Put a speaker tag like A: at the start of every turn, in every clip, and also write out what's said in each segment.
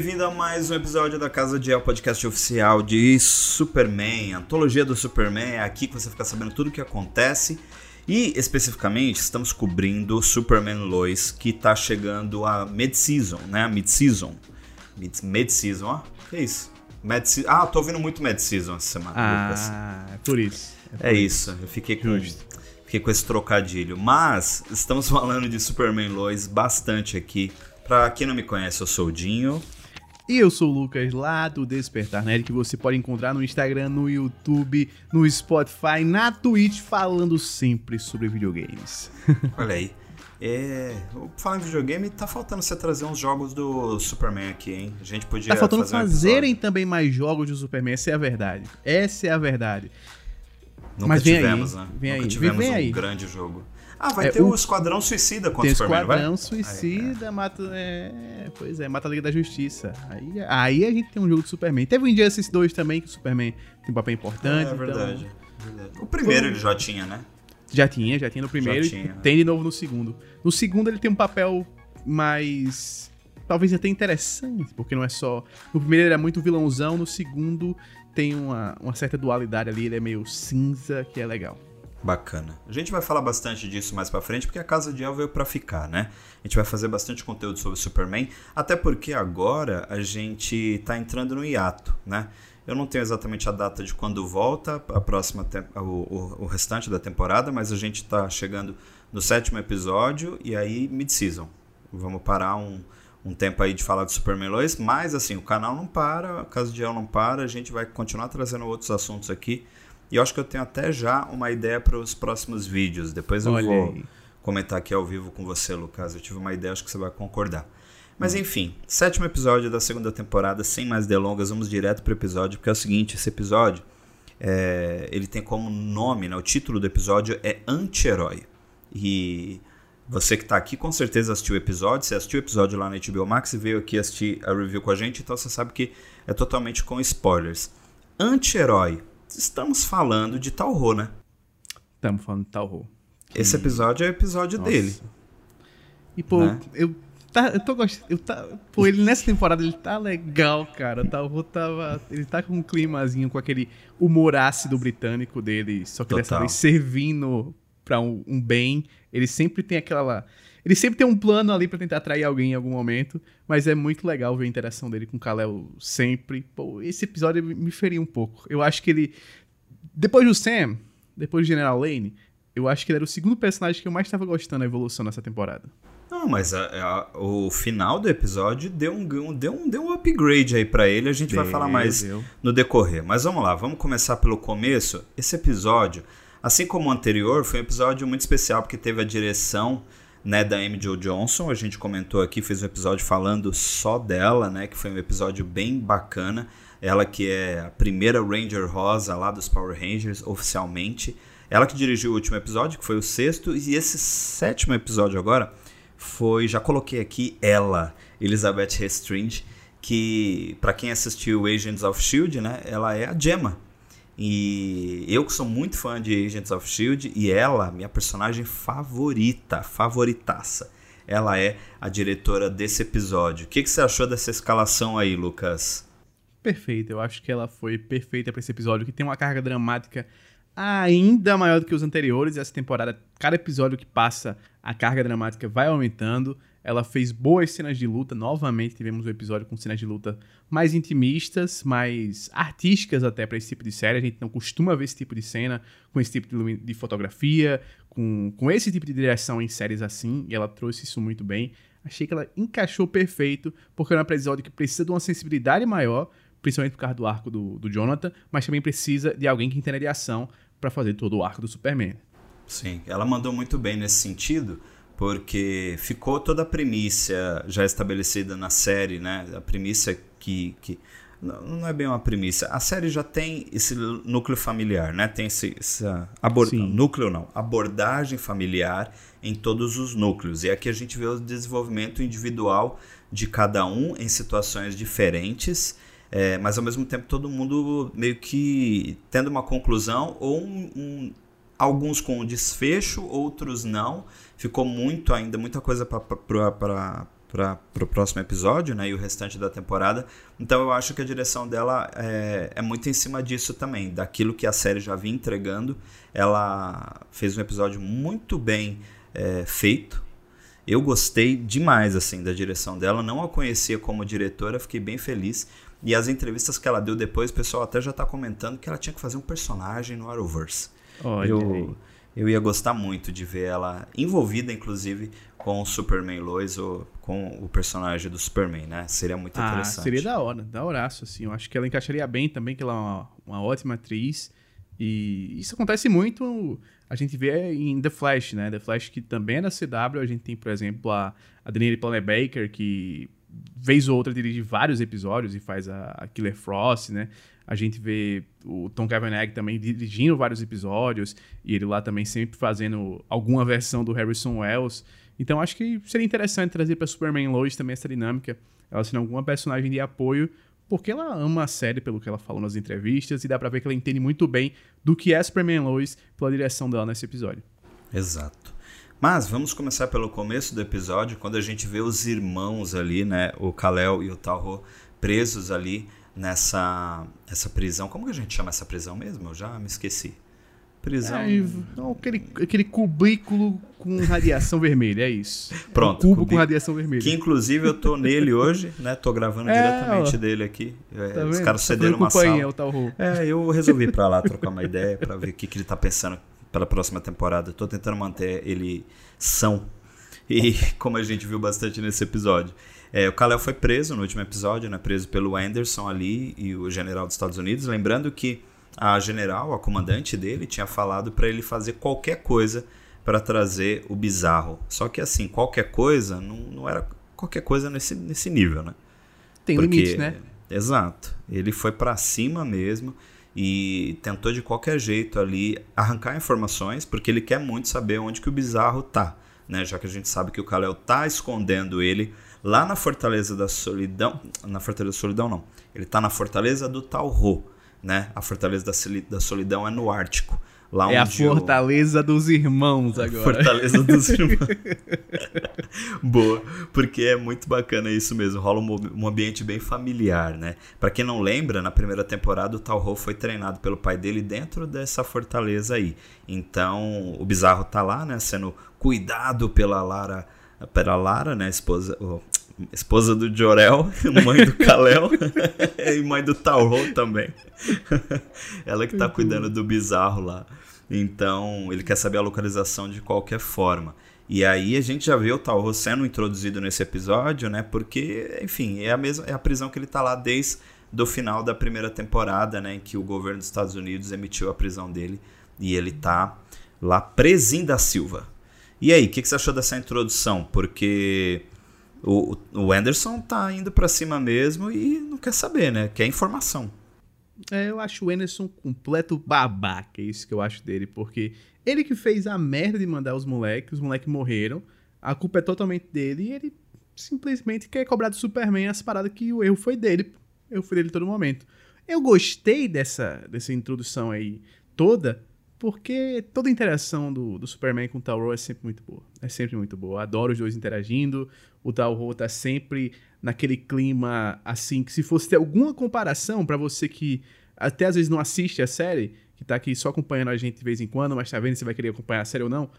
A: Bem-vindo a mais um episódio da Casa de El, podcast oficial de Superman, antologia do Superman. É aqui que você fica sabendo tudo o que acontece. E especificamente estamos cobrindo Superman Lois, que está chegando a mid-season, né? Mid-season. Mid-season, ó. Que é isso? Mad ah, tô ouvindo muito mid-season essa semana,
B: ah,
A: Lucas.
B: É por isso.
A: É, por é isso. Eu fiquei com, fiquei com esse trocadilho. Mas estamos falando de Superman Lois bastante aqui Pra quem não me conhece, eu sou o Dinho.
B: E eu sou o Lucas, lá do Despertar Nerd, que você pode encontrar no Instagram, no YouTube, no Spotify, na Twitch, falando sempre sobre videogames.
A: Olha aí. É, falando em videogame, tá faltando você trazer uns jogos do Superman aqui, hein? A gente podia.
B: Tá faltando fazer fazerem um também mais jogos do Superman, essa é a verdade. Essa é a verdade.
A: Nunca Mas vem tivemos, aí, né? Vem Nunca aí, tivemos vem um aí. grande jogo. Ah, vai é, ter o, o Esquadrão Suicida contra o Superman,
B: Esquadrão Suicida, é. mata... É, pois é, mata a Liga da Justiça. Aí, aí a gente tem um jogo do Superman. Teve o Injustice 2 também, que o Superman tem um papel importante.
A: É, verdade. Então... verdade. O primeiro ele já tinha, né?
B: Já tinha, já tinha no primeiro tinha, e né? tem de novo no segundo. No segundo ele tem um papel mais... Talvez até interessante, porque não é só... No primeiro ele é muito vilãozão, no segundo tem uma, uma certa dualidade ali, ele é meio cinza, que é legal.
A: Bacana. A gente vai falar bastante disso mais para frente, porque a Casa de El veio para ficar, né? A gente vai fazer bastante conteúdo sobre Superman, até porque agora a gente tá entrando no hiato, né? Eu não tenho exatamente a data de quando volta a próxima o, o, o restante da temporada, mas a gente tá chegando no sétimo episódio e aí mid-season. Vamos parar um, um tempo aí de falar de Superman Lois, mas assim, o canal não para, a Casa de El não para, a gente vai continuar trazendo outros assuntos aqui e eu acho que eu tenho até já uma ideia para os próximos vídeos. Depois eu Olha vou aí. comentar aqui ao vivo com você, Lucas. Eu tive uma ideia, acho que você vai concordar. Mas hum. enfim, sétimo episódio da segunda temporada, sem mais delongas, vamos direto para o episódio, porque é o seguinte, esse episódio, é, ele tem como nome, né, o título do episódio é Anti-Herói. E você que está aqui com certeza assistiu o episódio, você assistiu o episódio lá na HBO Max e veio aqui assistir a review com a gente, então você sabe que é totalmente com spoilers. Anti-herói estamos falando de Talho, né?
B: Estamos falando de Talho.
A: Esse episódio é o episódio Nossa. dele.
B: E, pô, né? eu, tá, eu tô gostando. Eu tá, pô, ele nessa temporada ele tá legal, cara. O Talho tava. Ele tá com um climazinho com aquele humor ácido britânico dele, só que Total. dessa vez servindo pra um, um bem. Ele sempre tem aquela. Ele sempre tem um plano ali para tentar atrair alguém em algum momento, mas é muito legal ver a interação dele com o Kal-El sempre. Pô, esse episódio me feriu um pouco. Eu acho que ele depois do Sam, depois do General Lane, eu acho que ele era o segundo personagem que eu mais estava gostando da evolução nessa temporada.
A: Não, mas a, a, o final do episódio deu um, deu um, deu um upgrade aí para ele. A gente deu, vai falar mais deu. no decorrer. Mas vamos lá, vamos começar pelo começo. Esse episódio, assim como o anterior, foi um episódio muito especial porque teve a direção né, da Amy Jo Johnson. A gente comentou aqui, fez um episódio falando só dela, né, que foi um episódio bem bacana. Ela que é a primeira Ranger Rosa lá dos Power Rangers oficialmente. Ela que dirigiu o último episódio, que foi o sexto, e esse sétimo episódio agora foi, já coloquei aqui ela, Elizabeth Restringe, que para quem assistiu Agents of Shield, né, ela é a Gemma e eu que sou muito fã de Agents of Shield e ela, minha personagem favorita, favoritaça. Ela é a diretora desse episódio. O que, que você achou dessa escalação aí, Lucas?
B: Perfeita, eu acho que ela foi perfeita para esse episódio, que tem uma carga dramática ainda maior do que os anteriores. Essa temporada, cada episódio que passa, a carga dramática vai aumentando. Ela fez boas cenas de luta. Novamente tivemos um episódio com cenas de luta mais intimistas, mais artísticas até para esse tipo de série. A gente não costuma ver esse tipo de cena com esse tipo de, de fotografia, com, com esse tipo de direção em séries assim. E ela trouxe isso muito bem. Achei que ela encaixou perfeito, porque é um episódio que precisa de uma sensibilidade maior, principalmente por causa do arco do, do Jonathan, mas também precisa de alguém que entenda de ação para fazer todo o arco do Superman.
A: Sim, ela mandou muito bem nesse sentido porque ficou toda a premissa já estabelecida na série, né? A premissa que, que não é bem uma premissa. A série já tem esse núcleo familiar, né? Tem esse essa abord... núcleo não, abordagem familiar em todos os núcleos. E aqui a gente vê o desenvolvimento individual de cada um em situações diferentes. É, mas ao mesmo tempo todo mundo meio que tendo uma conclusão ou um, um, alguns com desfecho, outros não ficou muito ainda, muita coisa para para o próximo episódio, né? E o restante da temporada. Então eu acho que a direção dela é, é muito em cima disso também, daquilo que a série já vinha entregando. Ela fez um episódio muito bem é, feito. Eu gostei demais assim da direção dela. Não a conhecia como diretora, fiquei bem feliz. E as entrevistas que ela deu depois, o pessoal até já está comentando que ela tinha que fazer um personagem no Arrowverse.
B: Olha
A: eu, eu ia gostar muito de ver ela envolvida, inclusive, com o Superman Lois ou com o personagem do Superman, né? Seria muito
B: ah,
A: interessante.
B: Seria da hora, da horaço, assim. Eu acho que ela encaixaria bem também, que ela é uma, uma ótima atriz. E isso acontece muito, a gente vê em The Flash, né? The Flash que também é da CW, a gente tem, por exemplo, a, a Danielle Baker, que vez ou outra dirige vários episódios e faz a, a Killer Frost, né? A gente vê o Tom Cavanagh também dirigindo vários episódios e ele lá também sempre fazendo alguma versão do Harrison Wells. Então acho que seria interessante trazer para Superman Lois também essa dinâmica, ela sendo alguma personagem de apoio, porque ela ama a série pelo que ela falou nas entrevistas e dá para ver que ela entende muito bem do que é Superman Lois pela direção dela nesse episódio.
A: Exato. Mas vamos começar pelo começo do episódio, quando a gente vê os irmãos ali, né, o Kal-El e o Talho presos ali nessa essa prisão. Como que a gente chama essa prisão mesmo? Eu já me esqueci. Prisão.
B: É, aquele, aquele cubículo com radiação vermelha, é isso.
A: Pronto.
B: Um cubo com radiação vermelha.
A: Que inclusive eu tô nele hoje, né? Tô gravando é, diretamente ó, dele aqui. É, tá os caras cederam uma sala.
B: O tal
A: é, eu resolvi ir pra lá trocar uma ideia para ver o que, que ele tá pensando para a próxima temporada. Tô tentando manter ele são. E como a gente viu bastante nesse episódio. É, o Kal-El foi preso no último episódio, né, preso pelo Anderson ali e o general dos Estados Unidos. Lembrando que a general, a comandante dele, tinha falado para ele fazer qualquer coisa para trazer o bizarro. Só que assim, qualquer coisa não, não era qualquer coisa nesse, nesse nível, né?
B: Tem Porque, limite, né?
A: Exato. Ele foi para cima mesmo e tentou de qualquer jeito ali arrancar informações, porque ele quer muito saber onde que o bizarro tá, né? Já que a gente sabe que o Kal-El tá escondendo ele lá na Fortaleza da Solidão. Na Fortaleza da Solidão, não. Ele está na Fortaleza do Talho, né? A Fortaleza da, da Solidão é no Ártico. Lá
B: é a Fortaleza o... dos Irmãos agora.
A: Fortaleza dos Irmãos. Boa, porque é muito bacana isso mesmo. Rola um, um ambiente bem familiar, né? Para quem não lembra, na primeira temporada o Talho foi treinado pelo pai dele dentro dessa fortaleza aí. Então o Bizarro tá lá, né? Sendo cuidado pela Lara pela Lara, né, esposa, oh, esposa do Jorel, mãe do Kalel e mãe do Tauro também. Ela que tá cuidando do bizarro lá. Então, ele quer saber a localização de qualquer forma. E aí a gente já vê o Tauro sendo introduzido nesse episódio, né? Porque, enfim, é a mesma é a prisão que ele tá lá desde do final da primeira temporada, né, em que o governo dos Estados Unidos emitiu a prisão dele e ele tá lá presinho da Silva. E aí, o que, que, você achou dessa introdução? Porque o, o Anderson tá indo para cima mesmo e não quer saber, né? Quer informação.
B: É, eu acho o Anderson completo babaca, é isso que eu acho dele, porque ele que fez a merda de mandar os moleques, os moleques morreram, a culpa é totalmente dele e ele simplesmente quer cobrar do Superman as paradas que o erro foi dele, erro foi dele todo momento. Eu gostei dessa, dessa introdução aí toda, porque toda a interação do, do Superman com o Tauro é sempre muito boa. É sempre muito boa. Adoro os dois interagindo. O Tauro tá sempre naquele clima assim, que se fosse ter alguma comparação para você que até às vezes não assiste a série, que tá aqui só acompanhando a gente de vez em quando, mas tá vendo se vai querer acompanhar a série ou não,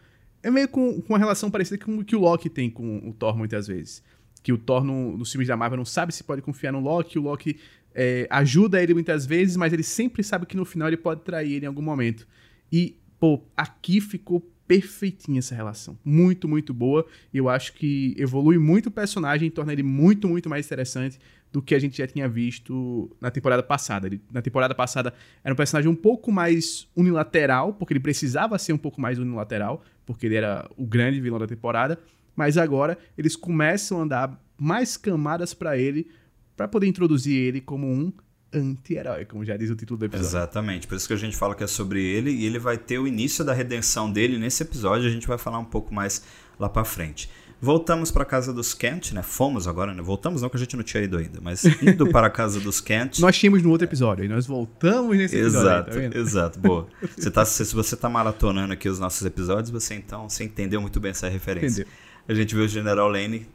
B: é meio com, com uma relação parecida com o que o Loki tem com o Thor muitas vezes. Que o Thor no, nos filmes da Marvel não sabe se pode confiar no Loki, o Loki é, ajuda ele muitas vezes, mas ele sempre sabe que no final ele pode trair ele em algum momento. E, pô, aqui ficou perfeitinha essa relação. Muito, muito boa. Eu acho que evolui muito o personagem e torna ele muito, muito mais interessante do que a gente já tinha visto na temporada passada. Ele, na temporada passada era um personagem um pouco mais unilateral, porque ele precisava ser um pouco mais unilateral, porque ele era o grande vilão da temporada. Mas agora eles começam a dar mais camadas para ele, para poder introduzir ele como um anti-herói, como já diz o título do episódio.
A: Exatamente, por isso que a gente fala que é sobre ele e ele vai ter o início da redenção dele nesse episódio, a gente vai falar um pouco mais lá para frente. Voltamos para a casa dos Kent, né? Fomos agora, né? Voltamos não que a gente não tinha ido ainda, mas indo para a casa dos Kent.
B: nós tínhamos no outro episódio, e nós voltamos nesse
A: exato,
B: episódio.
A: Exato, tá exato, boa. Você tá, se você está maratonando aqui os nossos episódios, você então você entendeu muito bem essa referência. Entendeu. A gente vê o General Lane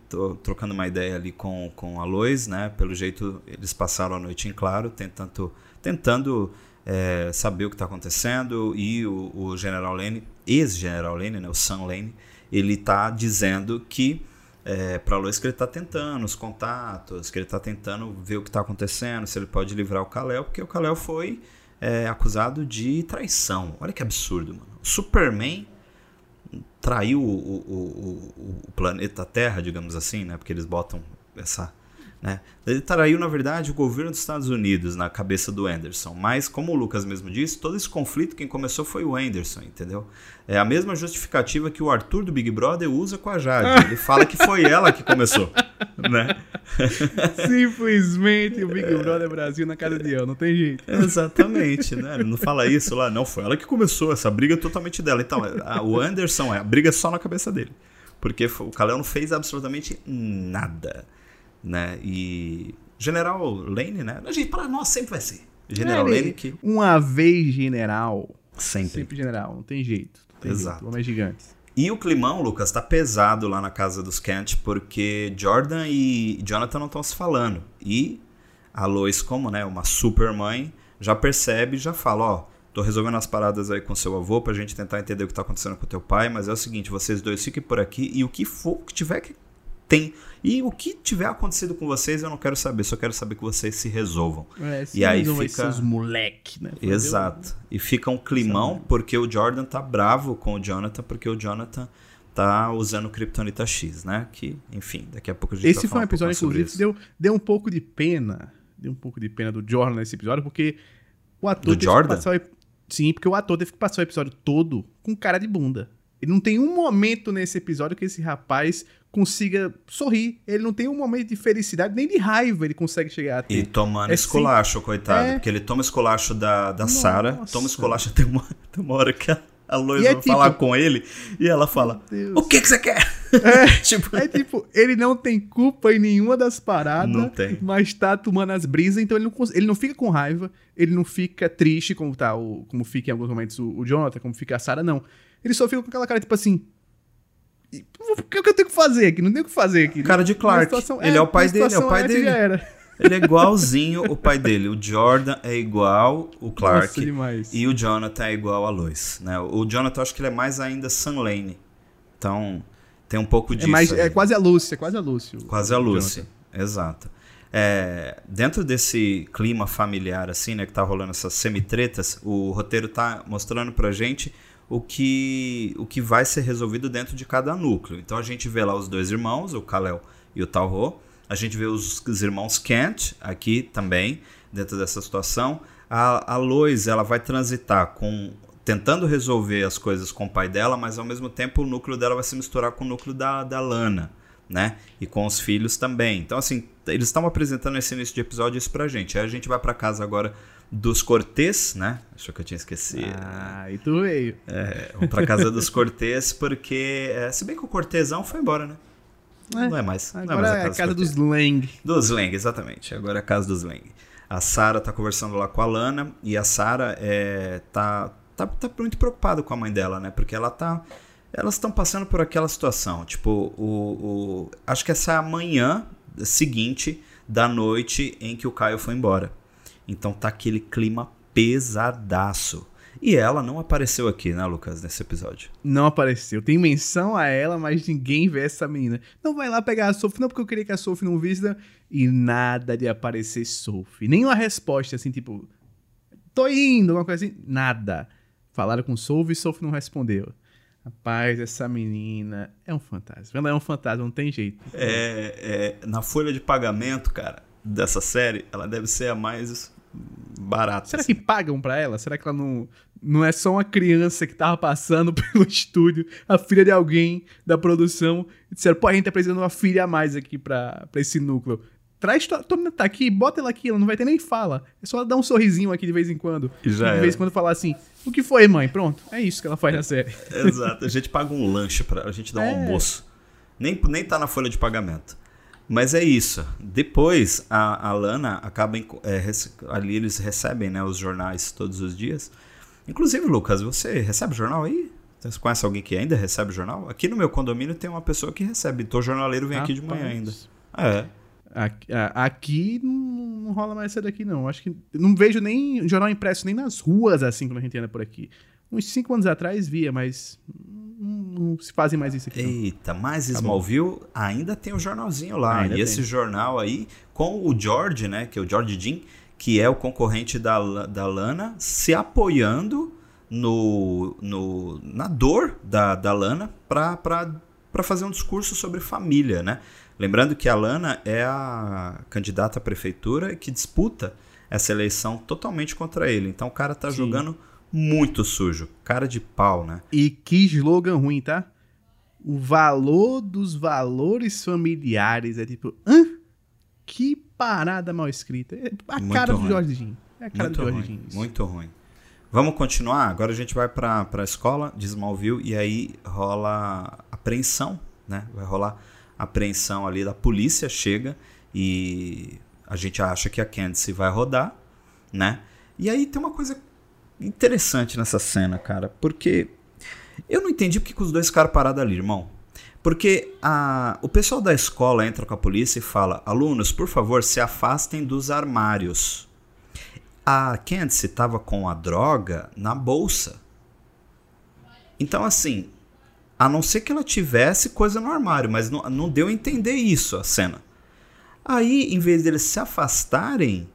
A: trocando uma ideia ali com, com a Lois, né? Pelo jeito, eles passaram a noite em claro, tentando, tentando é, saber o que está acontecendo. E o, o General Lane, ex-General Lane, né? O Sam Lane, ele está dizendo que é, para Lois que ele está tentando os contatos, que ele está tentando ver o que está acontecendo, se ele pode livrar o Kal-El, porque o Kal-El foi é, acusado de traição. Olha que absurdo, mano. Superman traiu o, o, o, o, planeta Terra, digamos assim, né? Porque eles botam essa. Né? Ele traiu, na verdade, o governo dos Estados Unidos na cabeça do Anderson. Mas, como o Lucas mesmo disse, todo esse conflito quem começou foi o Anderson, entendeu? É a mesma justificativa que o Arthur do Big Brother usa com a Jade. Ele fala que foi ela que começou, né?
B: Simplesmente o Big Brother Brasil na cara de eu, não tem jeito.
A: Exatamente, né? Ele não fala isso lá, não, foi ela que começou, essa briga é totalmente dela. Então, a, o Anderson, é, a briga é só na cabeça dele. Porque o Kalel não fez absolutamente nada, né? E General Lane, né? Gente, para nós sempre vai ser. General é, Lane que...
B: Uma vez general.
A: Sempre.
B: Sempre general, não tem jeito. Não tem Exato. Jeito. É gigante.
A: E o climão, Lucas, tá pesado lá na casa dos Kent, porque Jordan e Jonathan não estão se falando. E a Lois, como né, uma super mãe, já percebe e já fala, ó, tô resolvendo as paradas aí com seu avô pra gente tentar entender o que tá acontecendo com teu pai, mas é o seguinte, vocês dois fiquem por aqui e o que for, o que tiver que tem. E o que tiver acontecido com vocês, eu não quero saber, só quero saber que vocês se resolvam.
B: É, e aí fica os moleque, né?
A: Exato. E fica um climão porque o Jordan tá bravo com o Jonathan, porque o Jonathan tá usando o Kryptonita X, né? Que, enfim, daqui a pouco a gente
B: Esse foi um episódio, um inclusive, que deu, deu um pouco de pena. Deu um pouco de pena do Jordan nesse episódio, porque o ator.
A: Do Jordan?
B: O... Sim, porque o ator teve que passar o episódio todo com cara de bunda. E não tem um momento nesse episódio que esse rapaz consiga sorrir. Ele não tem um momento de felicidade, nem de raiva ele consegue chegar a ter.
A: E tomando é esculacho, sim. coitado. É... Porque ele toma esculacho da, da Sara, toma esculacho até uma, até uma hora que a, a Lois é vai tipo, falar com ele e ela fala: O que, que você quer?
B: É, tipo... é tipo, ele não tem culpa em nenhuma das paradas,
A: não tem.
B: mas tá tomando as brisas, então ele não, ele não fica com raiva, ele não fica triste, como tá o, como fica em alguns momentos o, o Jonathan, como fica a Sarah, não. Ele só fica com aquela cara, tipo assim, o que eu tenho que fazer aqui? Não tenho o que fazer aqui.
A: Cara de Clark. Situação, ele é, é, o pai dele, é o pai dele. Ele é igualzinho o pai dele. O Jordan é igual o Clark.
B: Nossa,
A: e o Jonathan é igual a Lois. Né? O Jonathan, acho que ele é mais ainda Sam Lane. Então, tem um pouco é disso. É, mais,
B: é quase a Lucy, é quase a Lucy.
A: Quase a Lucy, exato. É, dentro desse clima familiar, assim, né, que tá rolando essas semitretas, o roteiro tá mostrando pra gente o que, o que vai ser resolvido dentro de cada núcleo. Então a gente vê lá os dois irmãos, o Kalel e o Talho. A gente vê os, os irmãos Kent aqui também, dentro dessa situação. A, a Lois ela vai transitar com tentando resolver as coisas com o pai dela, mas ao mesmo tempo o núcleo dela vai se misturar com o núcleo da, da Lana, né? E com os filhos também. Então, assim, eles estão apresentando nesse início de episódio isso pra gente. Aí a gente vai para casa agora dos Cortês, né? Acho que eu tinha esquecido.
B: Ah, e tu veio.
A: É, vamos pra casa dos Cortês, porque. É, se bem que o Cortesão foi embora, né? É, não é mais.
B: Agora
A: não é, mais
B: a casa, é a casa dos Lang.
A: Dos Lang, exatamente. Agora é a casa dos Lang. A Sara tá conversando lá com a Lana e a Sara é, tá, tá, tá muito preocupada com a mãe dela, né? Porque ela tá. Elas estão passando por aquela situação. Tipo, o, o. Acho que essa é a manhã seguinte da noite em que o Caio foi embora. Então tá aquele clima pesadaço. E ela não apareceu aqui, né, Lucas, nesse episódio?
B: Não apareceu. Tem menção a ela, mas ninguém vê essa menina. Não vai lá pegar a Sophie, não porque eu queria que a Sophie não visse. E nada de aparecer Sophie. Nenhuma resposta, assim, tipo... Tô indo, alguma coisa assim. Nada. Falaram com Sophie e Sophie não respondeu. Rapaz, essa menina é um fantasma. Ela é um fantasma, não tem jeito.
A: É, é, na folha de pagamento, cara, dessa série, ela deve ser a mais barato.
B: Será que pagam pra ela? Será que ela não, não é só uma criança que tava passando pelo estúdio, a filha de alguém da produção, e disseram, pô, a gente tá precisando de uma filha a mais aqui pra, pra esse núcleo. Traz, toma, tá aqui, bota ela aqui, ela não vai ter nem fala. É só dar um sorrisinho aqui de vez em quando.
A: Já
B: de vez em quando falar assim, o que foi, mãe? Pronto, é isso que ela faz na série.
A: Exato, a gente paga um lanche pra a gente dar um é. almoço. Nem, nem tá na folha de pagamento. Mas é isso. Depois a, a Lana acaba é, ali eles recebem né, os jornais todos os dias. Inclusive, Lucas, você recebe jornal aí? Você conhece alguém que ainda recebe jornal? Aqui no meu condomínio tem uma pessoa que recebe. Tô jornaleiro, vem aqui de manhã ainda. É.
B: Aqui, aqui não, rola mais essa daqui, não. Acho que não vejo nem jornal impresso nem nas ruas, assim, quando a gente anda por aqui. Uns cinco anos atrás via, mas não, não se fazem mais isso aqui.
A: Não. Eita, mas tá Smallville ainda tem o um jornalzinho lá. Ainda e tem. esse jornal aí, com o George, né, que é o George Jean, que é o concorrente da, da Lana, se apoiando no, no, na dor da, da Lana para fazer um discurso sobre família, né? Lembrando que a Lana é a candidata à prefeitura que disputa essa eleição totalmente contra ele. Então o cara tá Sim. jogando muito sujo, cara de pau, né?
B: E que slogan ruim, tá? O valor dos valores familiares é tipo, hã? Que parada mal escrita. É a muito cara ruim. do Jorge Jean. É a cara
A: muito
B: do
A: Jorge ruim, Jean. Muito ruim. Vamos continuar? Agora a gente vai para a escola de Smallville e aí rola apreensão, né? Vai rolar apreensão ali da polícia chega e a gente acha que a Candice vai rodar, né? E aí tem uma coisa interessante nessa cena, cara, porque eu não entendi porque que os dois ficaram parados ali, irmão. Porque a, o pessoal da escola entra com a polícia e fala: alunos, por favor, se afastem dos armários. A Candice estava com a droga na bolsa. Então, assim, a não ser que ela tivesse coisa no armário, mas não, não deu a entender isso a cena. Aí, em vez deles se afastarem,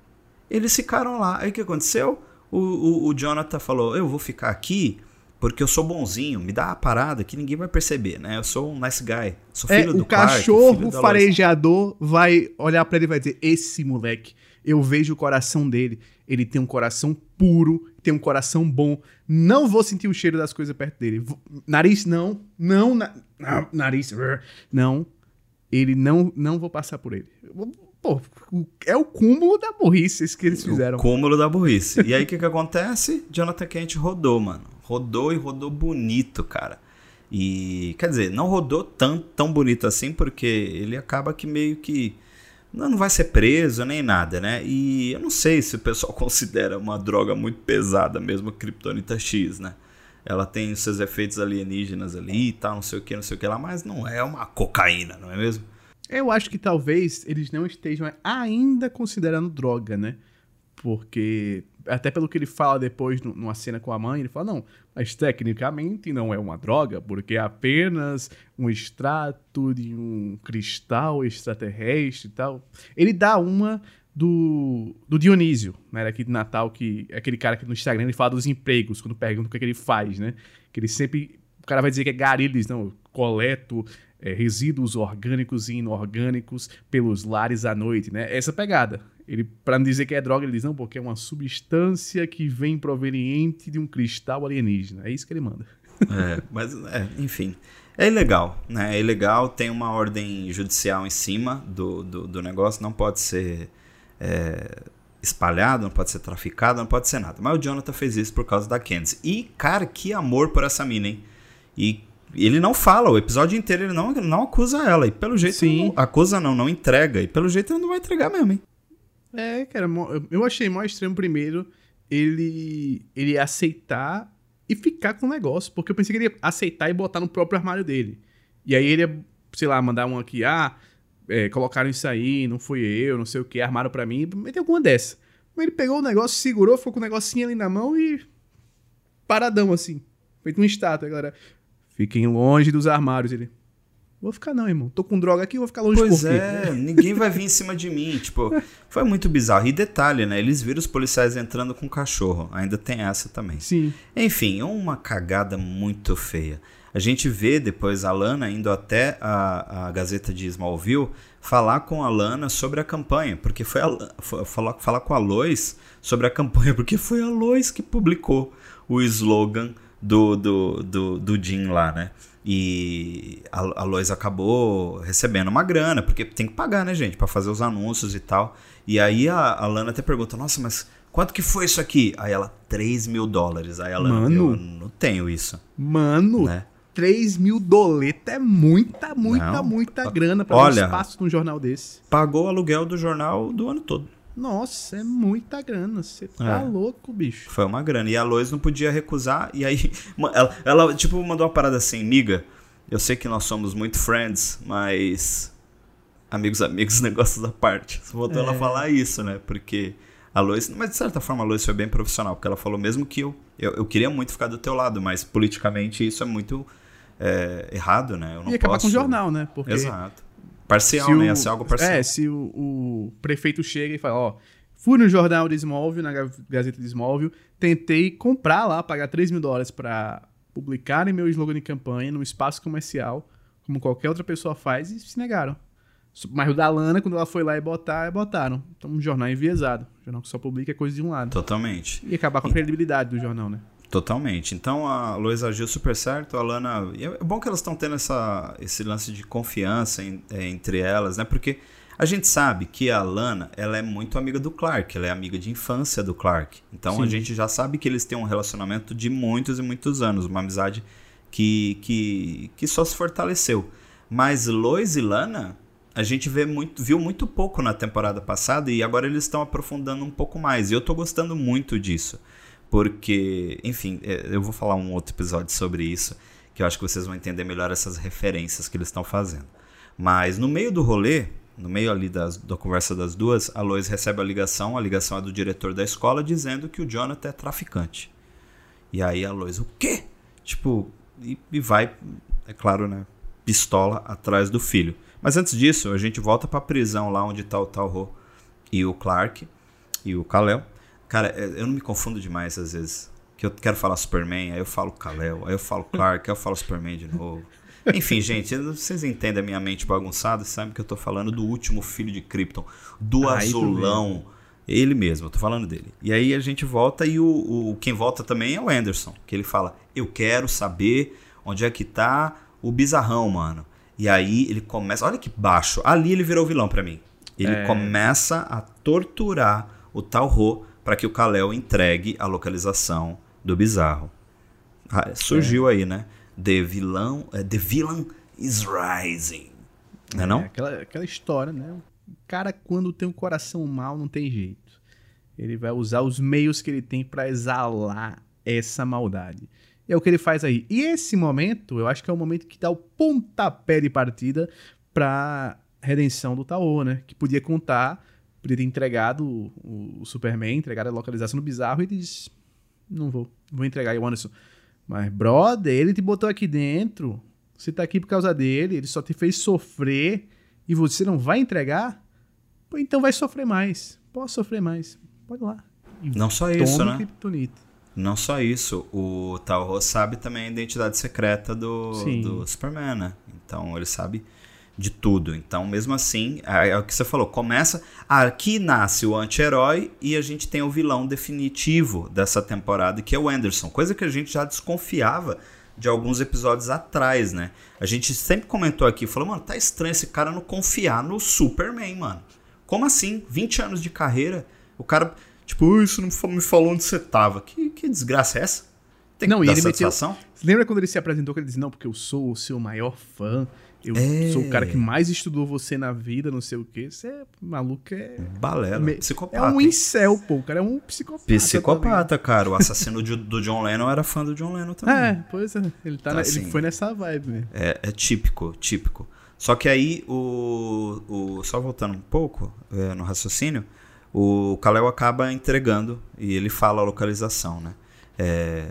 A: eles ficaram lá. Aí o que aconteceu? O, o, o Jonathan falou: Eu vou ficar aqui porque eu sou bonzinho, me dá a parada que ninguém vai perceber, né? Eu sou um nice guy. Sou
B: é, filho é, do O cachorro Clark, farejador vai olhar para ele e vai dizer: Esse moleque, eu vejo o coração dele. Ele tem um coração puro, tem um coração bom. Não vou sentir o cheiro das coisas perto dele. Nariz, não. Não, na, nariz, não. Ele não, não vou passar por ele. Pô, é o cúmulo da burrice que eles fizeram.
A: O cúmulo da burrice. E aí o que, que acontece? Jonathan Kent rodou, mano. Rodou e rodou bonito, cara. E, quer dizer, não rodou tão, tão bonito assim, porque ele acaba que meio que não, vai ser preso nem nada, né? E eu não sei se o pessoal considera uma droga muito pesada mesmo a Kryptonita X, né? Ela tem seus efeitos alienígenas ali e tal, não sei o que, não sei o que lá, mas não é uma cocaína, não é mesmo?
B: Eu acho que talvez eles não estejam ainda considerando droga, né? Porque até pelo que ele fala depois numa cena com a mãe, ele fala, não, mas tecnicamente não é uma droga, porque é apenas um extrato de um cristal extraterrestre e tal. Ele dá uma do, do Dionísio, né, aqui de Natal, que é aquele cara que no Instagram ele fala dos empregos, quando pergunta o que, é que ele faz, né? Que ele sempre, o cara vai dizer que é garilhos, não, coleto é, resíduos orgânicos e inorgânicos pelos lares à noite, né? Essa pegada. Ele, para não dizer que é droga, ele diz, não, porque é uma substância que vem proveniente de um cristal alienígena. É isso que ele manda.
A: É, mas, é, enfim. É ilegal, né? É ilegal, tem uma ordem judicial em cima do, do, do negócio, não pode ser é, espalhado, não pode ser traficado, não pode ser nada. Mas o Jonathan fez isso por causa da Candice. E, cara, que amor por essa mina, hein? E ele não fala, o episódio inteiro ele não, não acusa ela. E pelo jeito. Sim. Não, acusa não, não entrega. E pelo jeito ele não vai entregar mesmo, hein?
B: É, cara, eu achei mais extremo primeiro ele, ele aceitar e ficar com o negócio. Porque eu pensei que ele ia aceitar e botar no próprio armário dele. E aí ele ia, sei lá, mandar um aqui, ah, é, colocaram isso aí, não fui eu, não sei o que, armaram para mim. Meteu alguma dessa. Mas ele pegou o negócio, segurou, ficou com o negocinho ali na mão e. paradão assim. Feito um estátua, galera. Fiquem longe dos armários. Ele. Vou ficar não, irmão. Tô com droga aqui, vou ficar longe
A: Pois é, ninguém vai vir em cima de mim. Tipo, foi muito bizarro. E detalhe, né? Eles viram os policiais entrando com cachorro. Ainda tem essa também.
B: Sim.
A: Enfim, uma cagada muito feia. A gente vê depois a Lana indo até a, a Gazeta de Smallville falar com a Lana sobre a campanha, porque foi, a, foi falar, falar com a Lois sobre a campanha, porque foi a Lois que publicou o slogan do, do, do, do Jim lá, né? E a, a Lois acabou recebendo uma grana, porque tem que pagar, né, gente, para fazer os anúncios e tal. E aí a, a Lana até pergunta: Nossa, mas quanto que foi isso aqui? Aí ela, 3 mil dólares. Aí ela,
B: Mano,
A: eu não tenho isso.
B: Mano, né? 3 mil doleta é muita, muita, não. muita grana para um espaço num jornal desse.
A: Pagou o aluguel do jornal do ano todo.
B: Nossa, é muita grana. Você tá
A: É.
B: louco, bicho.
A: Foi uma grana. E a Lois não podia recusar. E aí, ela, ela, tipo, mandou uma parada assim: Miga, eu sei que nós somos muito friends, mas. Amigos, amigos, negócios à parte. Voltou ela a
B: É.
A: falar isso, né? Porque a Lois. Mas de certa forma a Lois foi bem profissional. Porque ela falou mesmo que eu, eu, eu queria muito ficar do teu lado, mas politicamente isso é muito é, errado, né? Eu não
B: E acabar
A: posso...
B: com o jornal, né? Porque
A: Exato. Parcial,
B: se
A: né? Ia ser algo parcial.
B: É, se o, o prefeito chega e fala, ó, fui no jornal de Smallville, na Ga- Gazeta de Smallville, tentei comprar lá, pagar 3 mil dólares pra publicarem meu slogan de campanha num espaço comercial, como qualquer outra pessoa faz, e se negaram. Mas o da Lana, quando ela foi lá e botar, botaram. Então, um jornal enviesado. Um jornal que só publica coisa de um lado.
A: Totalmente.
B: E acabar com a credibilidade do jornal, né?
A: Totalmente. Então a Lois agiu super certo, a Lana. É bom que elas estão tendo essa, esse lance de confiança em- é, entre elas, né? Porque a gente sabe que a Lana ela é muito amiga do Clark, ela é amiga de infância do Clark. Então a
B: Sim.
A: gente já sabe que eles têm um relacionamento de muitos e muitos anos, uma amizade que, que, que só se fortaleceu. Mas Lois e Lana, a gente vê muito, viu muito pouco na temporada passada e agora eles estão aprofundando um pouco mais. E eu tô gostando muito disso. Porque, enfim, é, eu vou falar um outro episódio sobre isso, que eu acho que vocês vão entender melhor essas referências que eles estão fazendo. Mas no meio do rolê, no meio ali das, da conversa das duas, a Lois recebe a ligação, a ligação é do diretor da escola, dizendo que o Jonathan é traficante. E aí a Lois, o quê? Tipo, e, e vai, é claro, né? Pistola atrás do filho. Mas antes disso, a gente volta pra prisão lá onde tá o Talho e o Clark e o Kal-El. Cara, é, eu não me confundo demais às vezes. Que eu quero falar Superman, aí eu falo Kal-El, aí eu falo Clark, aí eu falo Superman de novo. Enfim, gente, vocês entendem a minha mente bagunçada, sabem que eu tô falando do último filho de Krypton, do
B: tu
A: azulão. Ele mesmo, eu tô falando dele. E aí a gente volta e o, o- quem volta também é o Anderson, que ele fala: "Eu quero saber onde é que tá o bizarrão, mano". E aí ele começa, olha que baixo. Ali ele virou vilão pra mim. Ele
B: É.
A: começa a torturar o Talho para que o Kal-El entregue a localização do bizarro. Ah, surgiu aí, né? The vilão, é, The Villain is Rising. Não é não?
B: aquela, aquela história, né? O cara, quando tem um coração mau, não tem jeito. Ele vai usar os meios que ele tem pra exalar essa maldade. E é o que ele faz aí. E esse momento, eu acho que é o momento que dá o pontapé de partida pra redenção do Taô, né? Que podia contar, podia ter entregado o, o Superman, entregado a localização do bizarro e diz: Não vou, vou entregar aí o Anderson. Mas, brother, ele te botou aqui dentro. Você tá aqui por causa dele, ele só te fez sofrer e você não vai entregar? Pô, então vai sofrer mais. Pode sofrer mais. Pode ir lá. E
A: Não só isso, né?
B: Kryptonita.
A: Não só isso, o Talho sabe também a identidade secreta do, do Superman, né? Então ele sabe de tudo. Então, mesmo assim, é, é o que você falou, começa. Aqui nasce o anti-herói e a gente tem o vilão definitivo dessa temporada, que é o Anderson. Coisa que a gente já desconfiava de alguns episódios atrás, né? A gente sempre comentou aqui, falou, mano, tá estranho esse cara não confiar no Superman, mano. Como assim? 20 anos de carreira, o cara, tipo, "Ui, isso não me falou onde você tava. Que, que desgraça é essa? Tem que
B: Não, e
A: dar
B: ele meteu-
A: satisfação?
B: Você lembra quando ele se apresentou que ele disse, não, porque eu sou o seu maior fã, eu
A: É.
B: sou o cara que mais estudou você na vida, não sei o quê. Você é maluco, é...
A: Balela,
B: me-
A: psicopata.
B: É um incel, pô. O cara é um psicopata.
A: Psicopata, cara. O assassino de- do John Lennon era fã do John Lennon também.
B: É, pois é. Ele, tá na-
A: Assim.
B: ele foi nessa vibe mesmo.
A: É, é típico, típico. Só que aí, o, o só voltando um pouco é, no raciocínio, o Kalel acaba entregando e ele fala a localização, né? É,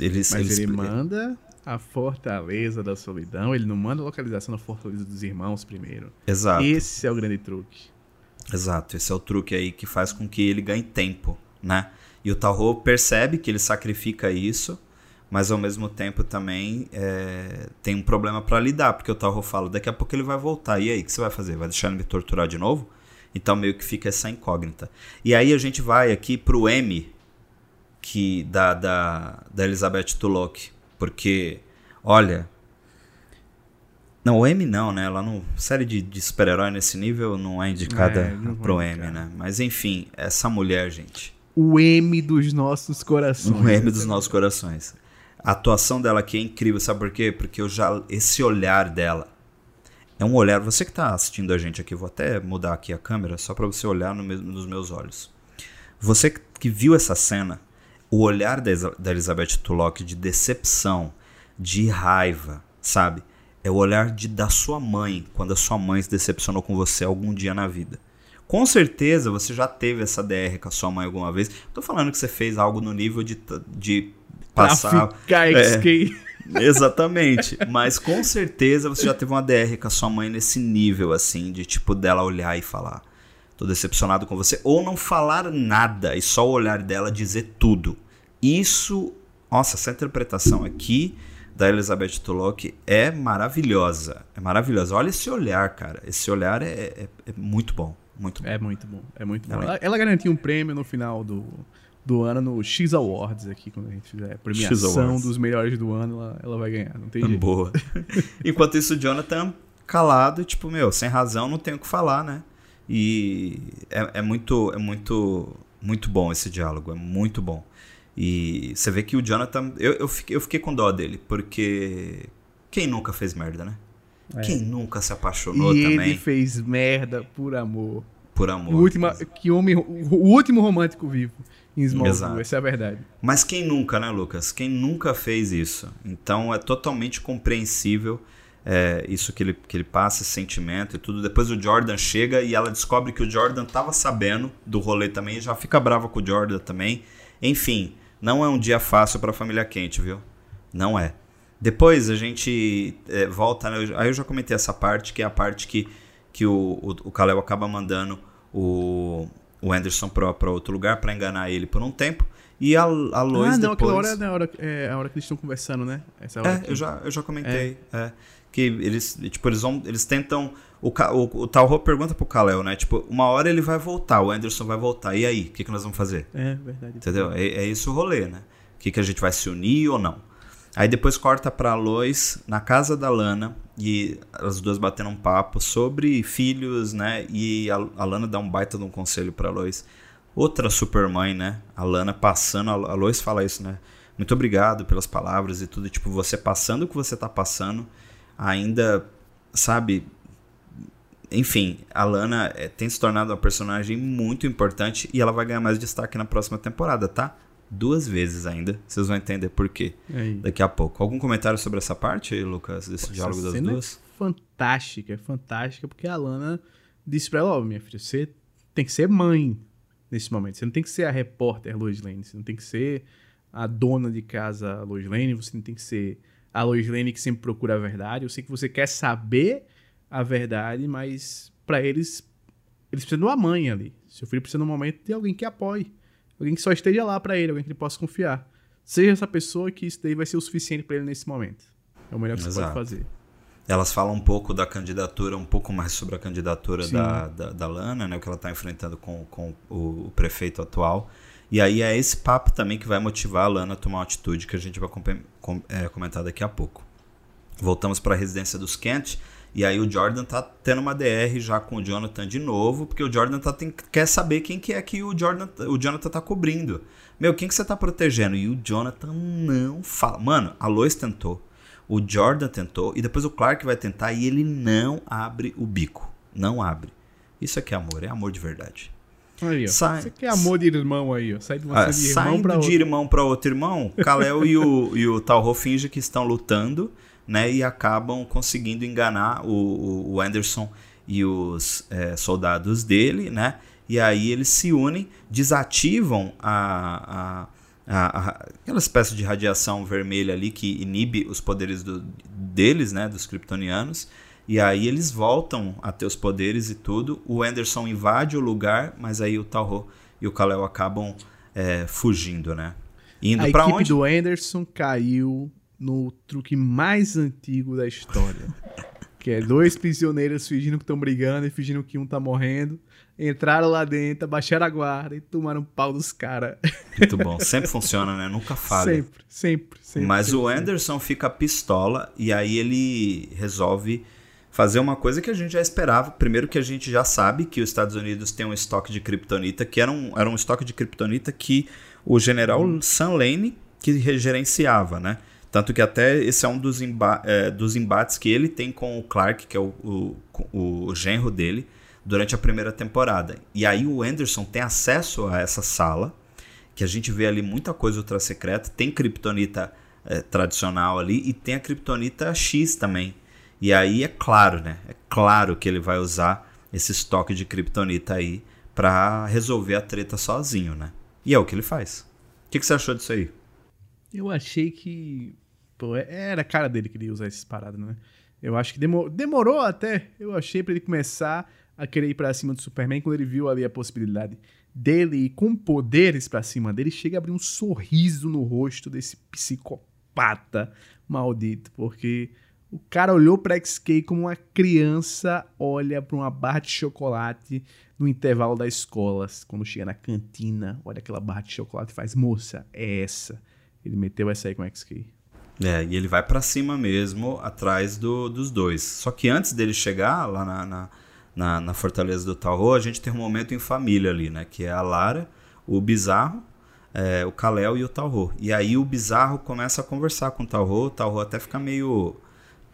A: eles,
B: Mas
A: eles-
B: ele manda a Fortaleza da Solidão, ele não manda a localização da Fortaleza dos Irmãos primeiro.
A: Exato,
B: Esse é o grande truque.
A: exato. Esse é o truque aí que faz com que ele ganhe tempo, né? E o Talho percebe que ele sacrifica isso, mas ao mesmo tempo também é, tem um problema pra lidar, porque o Talho fala, daqui a pouco ele vai voltar. E aí, o que você vai fazer? Vai deixar ele me torturar de novo? Então meio que fica essa incógnita. E aí a gente vai aqui pro M que da, da, da Elizabeth Tulloch, porque olha, não, o M não, né? Ela não. Série de, de super-herói nesse nível não é indicada
B: É, não
A: pro M,
B: indicar.
A: né? Mas enfim, essa mulher, gente.
B: O M dos nossos corações.
A: O M dos nossos corações. A atuação dela aqui é incrível, sabe por quê? Porque eu já. Esse olhar dela É um olhar. Você que está assistindo a gente aqui, vou até mudar aqui a câmera só para você olhar no nos meus olhos. Você que viu essa cena, o olhar da, da Elizabeth Tulloch de decepção, de raiva, sabe? É o olhar de, da sua mãe, quando a sua mãe se decepcionou com você algum dia na vida. Com certeza você já teve essa DR com a sua mãe alguma vez. Tô falando que você fez algo no nível de, de passar.
B: XK.
A: É, exatamente. Mas com certeza você já teve uma DR com a sua mãe nesse nível, assim, de tipo dela olhar e falar. Tô decepcionado com você. Ou não falar nada e só o olhar dela dizer tudo. Isso. Nossa, essa interpretação aqui da Elizabeth Tulloch é maravilhosa. É maravilhosa. Olha esse olhar, cara. Esse olhar é, é, é muito bom. Muito bom.
B: É muito bom. É muito bom. Ela, ela, garantiu um prêmio no final do, do ano no X Awards aqui, quando a gente fizer a premiação dos melhores do ano, ela, ela vai ganhar. Não tem jeito.
A: Boa. Enquanto isso, o Jonathan calado, tipo, meu, sem razão, não tenho o que falar, né? E é, é muito, é muito, muito bom esse diálogo. É muito bom. E você vê que o Jonathan. Eu, eu, fiquei, eu fiquei com dó dele, porque. Quem nunca fez merda, né? É. Quem nunca se apaixonou
B: e
A: também?
B: Ele fez merda por amor.
A: Por amor.
B: O, último, que homem, o último romântico vivo em Smallville, essa é a verdade.
A: Mas quem nunca, né, Lucas? Quem nunca fez isso? Então é totalmente compreensível é, isso que ele, que ele passa, esse sentimento e tudo. Depois o Jordan chega e ela descobre que o Jordan estava sabendo do rolê também, já fica brava com o Jordan também. Enfim, não é um dia fácil para a família quente, viu? Não é. Depois a gente é, volta, né? aí eu já comentei essa parte, que é a parte que, que o, o, o Kalel acaba mandando o, o Anderson para outro lugar para enganar ele por um tempo. E a, a Lois ah, não, depois... aquela
B: hora é a hora, é a hora que eles estão conversando, né?
A: Essa é, que... eu, já, eu já comentei. É. É, que eles, tipo, eles vão, eles tentam... O, o, o Talho pergunta pro Kalel, né? Tipo, uma hora ele vai voltar, o Anderson vai voltar. E aí, o que, que nós vamos fazer?
B: É, verdade.
A: Entendeu? É, é isso o rolê, né? O que, que a gente vai se unir ou não? Aí depois corta pra Lois na casa da Lana e as duas batendo um papo sobre filhos, né? E a, a Lana dá um baita de um conselho pra Lois. Outra super mãe, né? A Lana passando, a Lois fala isso, né? Muito obrigado pelas palavras e tudo. Tipo, você passando o que você tá passando, ainda, sabe? Enfim, a Lana é, tem se tornado uma personagem muito importante e ela vai ganhar mais destaque na próxima temporada, tá? duas vezes ainda. Vocês vão entender por quê daqui a pouco. Algum comentário sobre essa parte, Lucas, desse diálogo das duas?
B: É fantástica, é fantástica, porque a Lana disse pra ela: Ó, oh, minha filha, você tem que ser mãe nesse momento. Você não tem que ser a repórter Lois Lane, você não tem que ser a dona de casa Lois Lane, você não tem que ser a Lois Lane que sempre procura a verdade. Eu sei que você quer saber a verdade, mas para eles, eles precisam de uma mãe ali. Seu filho precisa, no momento, de alguém que apoie. Alguém que só esteja lá para ele, alguém que ele possa confiar. Seja essa pessoa que isso daí vai ser o suficiente para ele nesse momento. É o melhor que Exato. você pode fazer.
A: Elas falam um pouco da candidatura, um pouco mais sobre a candidatura da, da, da, Lana, né, o que ela está enfrentando com, com o, o, prefeito atual. E aí é esse papo também que vai motivar a Lana a tomar uma atitude que a gente vai com, é, comentar daqui a pouco. Voltamos para a residência dos Kent e aí o Jordan tá tendo uma DR já com o Jonathan de novo, porque o Jordan tá, tem, quer saber quem que é que o, Jordan, o Jonathan tá cobrindo. Meu, quem que você tá protegendo? E o Jonathan não fala. Mano, a Lois tentou, o Jordan tentou, e depois o Clark vai tentar e ele não abre o bico. Não abre. Isso aqui é amor, é amor de verdade.
B: Aí, ó. Sai... Isso aqui é amor de irmão aí, ó. Sai de uma ah, de
A: irmão pra de irmão para outro irmão, Kalel e o, e o Talho fingem que estão lutando né, e acabam conseguindo enganar o, o Anderson e os é, soldados dele, né? E aí eles se unem, desativam a, a, a, a, aquela espécie de radiação vermelha ali que inibe os poderes do, deles, né, dos kryptonianos. E aí eles voltam a ter os poderes e tudo. O Anderson invade o lugar, mas aí o Talho e o Kal-El acabam é, fugindo, né?
B: Indo a equipe onde? do Anderson caiu no truque mais antigo da história. que é dois prisioneiros fingindo que estão brigando e fingindo que um tá morrendo. Entraram lá dentro, abaixaram a guarda e tomaram um pau dos caras.
A: Muito bom. Sempre funciona, né? Nunca falha.
B: Sempre, sempre, sempre.
A: Mas
B: sempre,
A: o Anderson sempre. fica pistola e aí ele resolve fazer uma coisa que a gente já esperava. Primeiro que a gente já sabe que os Estados Unidos têm um estoque de kryptonita, que era um, era um estoque de kryptonita que o general Sam Lane que gerenciava, né? Tanto que até esse é um dos, emba é, dos embates que ele tem com o Clark, que é o, o, o genro dele, durante a primeira temporada. E aí o Anderson tem acesso a essa sala, que a gente vê ali muita coisa ultra secreta, tem kryptonita é, tradicional ali e tem a kryptonita X também. E aí é claro, né? É claro que ele vai usar esse estoque de kryptonita aí para resolver a treta sozinho, né? E é o que ele faz. O que, que você achou disso aí?
B: Eu achei que. Pô, é, era a cara dele que ele ia usar essas paradas, né? Eu acho que demorou, demorou até. Eu achei para ele começar a querer ir pra cima do Superman quando ele viu ali a possibilidade dele ir com poderes para cima dele. Chega a abrir um sorriso no rosto desse psicopata maldito, porque o cara olhou pra XK como uma criança olha pra uma barra de chocolate no intervalo da escola. Quando chega na cantina, olha aquela barra de chocolate e faz, moça, é essa. Ele meteu essa aí com XK.
A: É, e ele vai para cima mesmo, atrás do, dos dois. Só que antes dele chegar lá na, na, na, na Fortaleza do Tauro, a gente tem um momento em família ali, né? Que é a Lara, o Bizarro, é, o Kalel e o Tauro. E aí o Bizarro começa a conversar com o Tauro, o Tauro até fica meio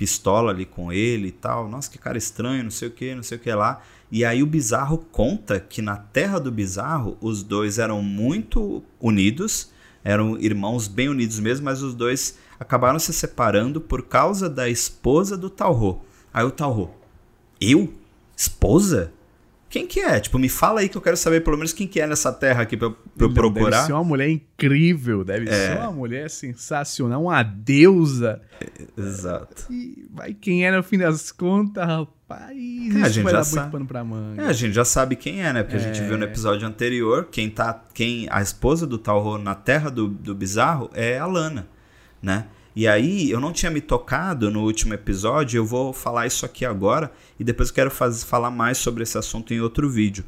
A: pistola ali com ele e tal. Nossa, que cara estranho, não sei o que, não sei o que lá. E aí o Bizarro conta que na Terra do Bizarro os dois eram muito unidos, eram irmãos bem unidos mesmo, mas os dois acabaram se separando por causa da esposa do Talho. Aí o Talho, eu? Esposa? Quem que é? Tipo, me fala aí que eu quero saber pelo menos quem que é nessa terra aqui pra, pra eu Não, procurar.
B: Deve ser uma mulher incrível, deve é. ser uma mulher sensacional, uma deusa.
A: É, exato.
B: E vai quem é no fim das contas, rapaz. É,
A: a gente já sabe. Pra manga. É, a gente já sabe quem é, né? Porque é. a gente viu no é. episódio anterior, quem tá. Quem, a esposa do Talro na terra do, do bizarro é a Lana, né? E aí, eu não tinha me tocado no último episódio, eu vou falar isso aqui agora e depois eu quero fazer, falar mais sobre esse assunto em outro vídeo.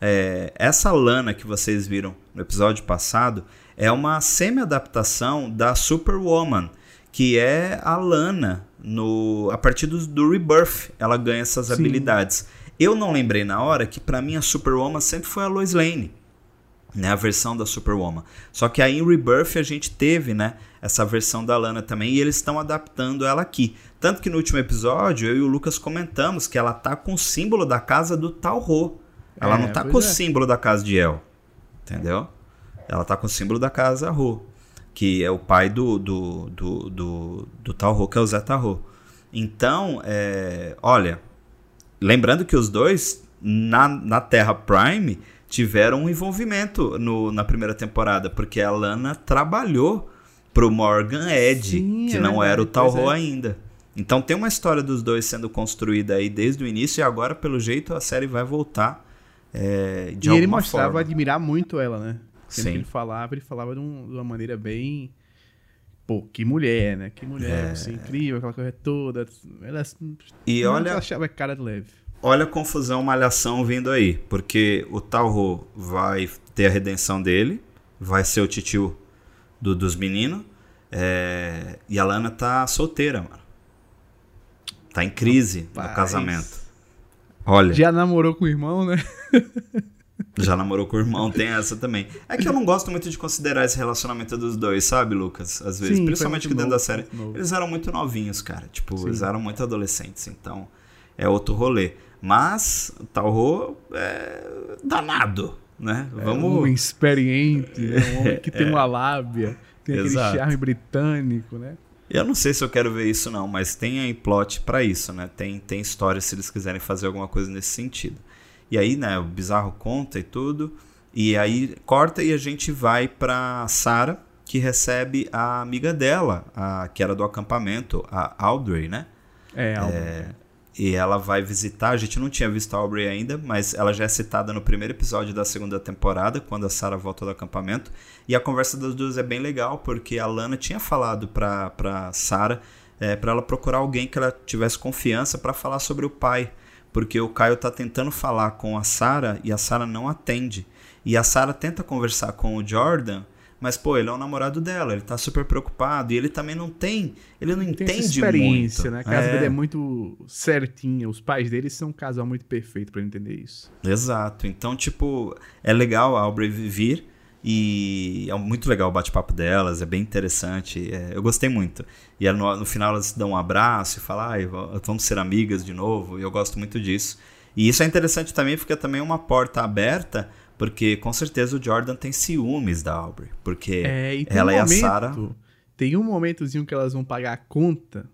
A: É, essa Lana que vocês viram no episódio passado é uma semi-adaptação da Superwoman, que é a Lana no, a partir do, do Rebirth. Ela ganha essas Sim. habilidades. Eu não lembrei na hora que para mim a Superwoman sempre foi a Lois Lane né, a versão da Superwoman. Só que aí em Rebirth a gente teve, né, essa versão da Lana também e eles estão adaptando ela aqui. Tanto que no último episódio eu e o Lucas comentamos que ela tá com o símbolo da casa do Talro. Ela é, não tá com é. o símbolo da casa de El. Entendeu? Ela tá com o símbolo da casa Ro, que é o pai do do do do, do Talro, que é o Zé Talro. Então, é, olha, lembrando que os dois na, na Terra Prime tiveram um envolvimento no, na primeira temporada, porque a Lana trabalhou pro Morgan Edge, Sim, que é não verdade, era o Talro é. ainda. Então tem uma história dos dois sendo construída aí desde o início e agora, pelo jeito, a série vai voltar é, de
B: e
A: ele
B: mostrava
A: forma.
B: admirar muito ela, né? Sempre Sim. ele falava, ele falava de, um, de, uma maneira bem... Pô, que mulher, né? Que mulher, é... assim, incrível, aquela coisa toda. Ela,
A: e olha... Ela
B: achava cara de leve
A: olha a confusão, malhação vindo aí. Porque o Talro vai ter a redenção dele, vai ser o titio do, dos meninos. É, e a Lana tá solteira, mano. Tá em crise Rapaz. no casamento. Olha.
B: Já namorou com o irmão, né?
A: Já namorou com o irmão, tem essa também. É que eu não gosto muito de considerar esse relacionamento dos dois, sabe, Lucas? Às vezes, Sim, principalmente que dentro novo, da série. Eles eram muito novinhos, cara. Tipo, Sim. eles eram muito adolescentes, então é outro rolê. Mas Talro é danado, né?
B: É Vamos... um experiente, né? um homem que tem é. uma lábia, tem aquele charme britânico, né?
A: Eu não sei se eu quero ver isso não, mas tem aí plot para isso, né? Tem, tem história se eles quiserem fazer alguma coisa nesse sentido. E aí, né, o Bizarro conta e tudo, e aí corta e a gente vai pra Sarah, que recebe a amiga dela, a, que era do acampamento, a Audrey, né?
B: É, Audrey. É,
A: e ela vai visitar. A gente não tinha visto a Aubrey ainda, mas ela já é citada no primeiro episódio da segunda temporada, quando a Sarah volta do acampamento. E a conversa das duas é bem legal, porque a Lana tinha falado pra, pra Sarah é, para ela procurar alguém que ela tivesse confiança para falar sobre o pai. Porque o Caio tá tentando falar com a Sarah e a Sarah não atende. E a Sarah tenta conversar com o Jordan mas, pô, ele é o namorado dela, ele tá super preocupado e ele também não tem. Ele não tem entende experiência,
B: muito. né? A casa é. dele é muito certinha. Os pais dele são um casal muito perfeito para entender isso.
A: Exato. Então, tipo, é legal a Aubrey vir E é muito legal o bate-papo delas, é bem interessante. É, eu gostei muito. E no, no, final elas dão um abraço e falam, ah, vamos ser amigas de novo. E eu gosto muito disso. E isso é interessante também, porque é também uma porta aberta, porque com certeza o Jordan tem ciúmes da Aubrey. Porque
B: é,
A: ela
B: um
A: e
B: a
A: Sarah.
B: Tem um momentozinho que elas vão pagar a conta.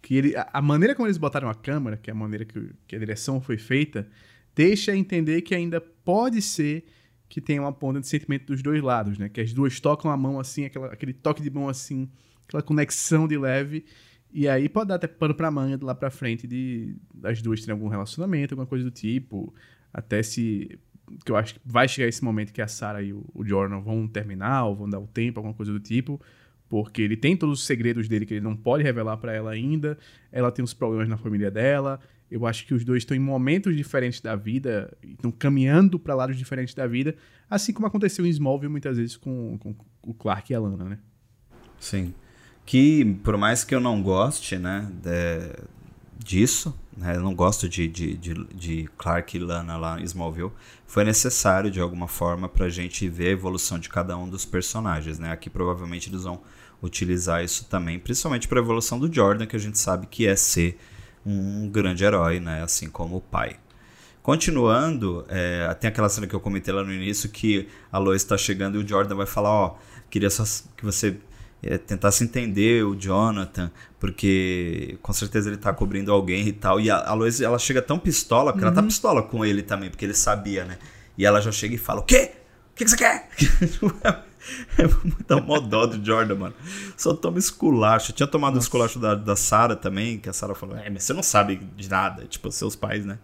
B: Que ele, a, a maneira como eles botaram a câmera, que é a maneira que, que a direção foi feita, deixa entender que ainda pode ser que tem uma ponta de sentimento dos dois lados, né? Que as duas tocam a mão assim, aquela, aquele toque de mão assim, aquela conexão de leve. E aí pode dar até pano pra manga de lá pra frente de das duas terem algum relacionamento, alguma coisa do tipo. Até se. Que eu acho que vai chegar esse momento que a Sarah e o, o vão terminar, ou vão dar o tempo, alguma coisa do tipo. Porque ele tem todos os segredos dele que ele não pode revelar para ela ainda. Ela tem os problemas na família dela. Eu acho que os dois estão em momentos diferentes da vida, estão caminhando para lados diferentes da vida, assim como aconteceu em Smallville muitas vezes com, com o Clark e a Lana, né?
A: Sim. Que, por mais que eu não goste, né, de, disso, né, eu não gosto de, de, de, de, Clark e Lana lá em Smallville, foi necessário, de alguma forma, para a gente ver a evolução de cada um dos personagens, né? Aqui, provavelmente, eles vão utilizar isso também, principalmente para a evolução do Jordan, que a gente sabe que é ser um grande herói, né? Assim como o pai. Continuando, é, tem aquela cena que eu comentei lá no início que a Lois está chegando e o Jordan vai falar, ó, queria só que você é, tentasse entender o Jonathan, porque com certeza ele está cobrindo alguém e tal. E a, a Lois, ela chega tão pistola, porque uhum. ela tá uhum. pistola com ele também, porque ele sabia, né? E ela já chega e fala, o quê? O que, que você quer? É muito mó dó do Jordan, mano. Só toma esculacho. tinha tomado Nossa. esculacho da, da Sarah também, que a Sarah falou: É, mas você não sabe de nada. Tipo, seus pais, né?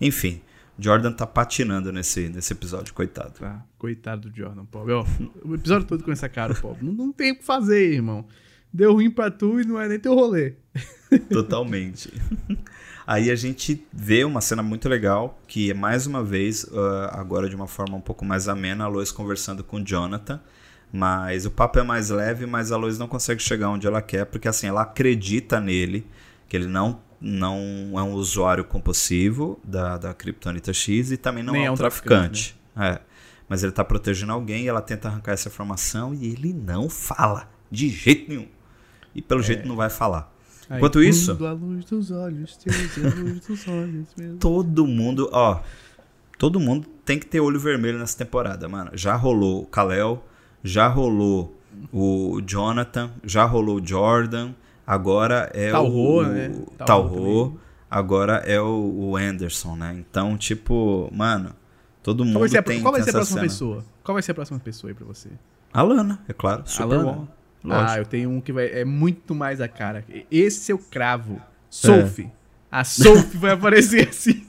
A: Enfim, Jordan tá patinando nesse, nesse episódio, coitado.
B: Ah, coitado do Jordan, pobre. Ó, o episódio todo com essa cara, pobre. Não, não tem o que fazer, irmão. Deu ruim pra tu e não é nem teu rolê.
A: Totalmente. Aí a gente vê uma cena muito legal, que é mais uma vez, uh, agora de uma forma um pouco mais amena, a Lois conversando com o Jonathan. Mas o papo é mais leve, mas a Lois não consegue chegar onde ela quer, porque assim, ela acredita nele, que ele não, não é um usuário compulsivo da, da Kryptonita X e também não Nem é um, é traficante. traficante né? é. Mas ele está protegendo alguém e ela tenta arrancar essa informação e ele não fala, de jeito nenhum. E pelo é. jeito não vai falar. Aí, Enquanto isso.
B: Olhos, a luz dos olhos mesmo.
A: Todo mundo, ó. Todo mundo tem que ter olho vermelho nessa temporada, mano. Já rolou o Kalel, já rolou o Jonathan, já rolou o Jordan, agora é
B: Talho,
A: o.
B: Né?
A: Talho, agora é o, o Anderson, né? Então, tipo, mano, todo mundo qual vai ser a, tem.
B: Qual vai ser a
A: próxima
B: cena. pessoa? Qual vai ser a próxima pessoa aí pra você?
A: A Lana, é claro. Super
B: a Lana? bom. Lógico. Ah, eu tenho um que vai, é muito mais a cara. Esse é o cravo. Sophie. É. A Sophie vai aparecer assim.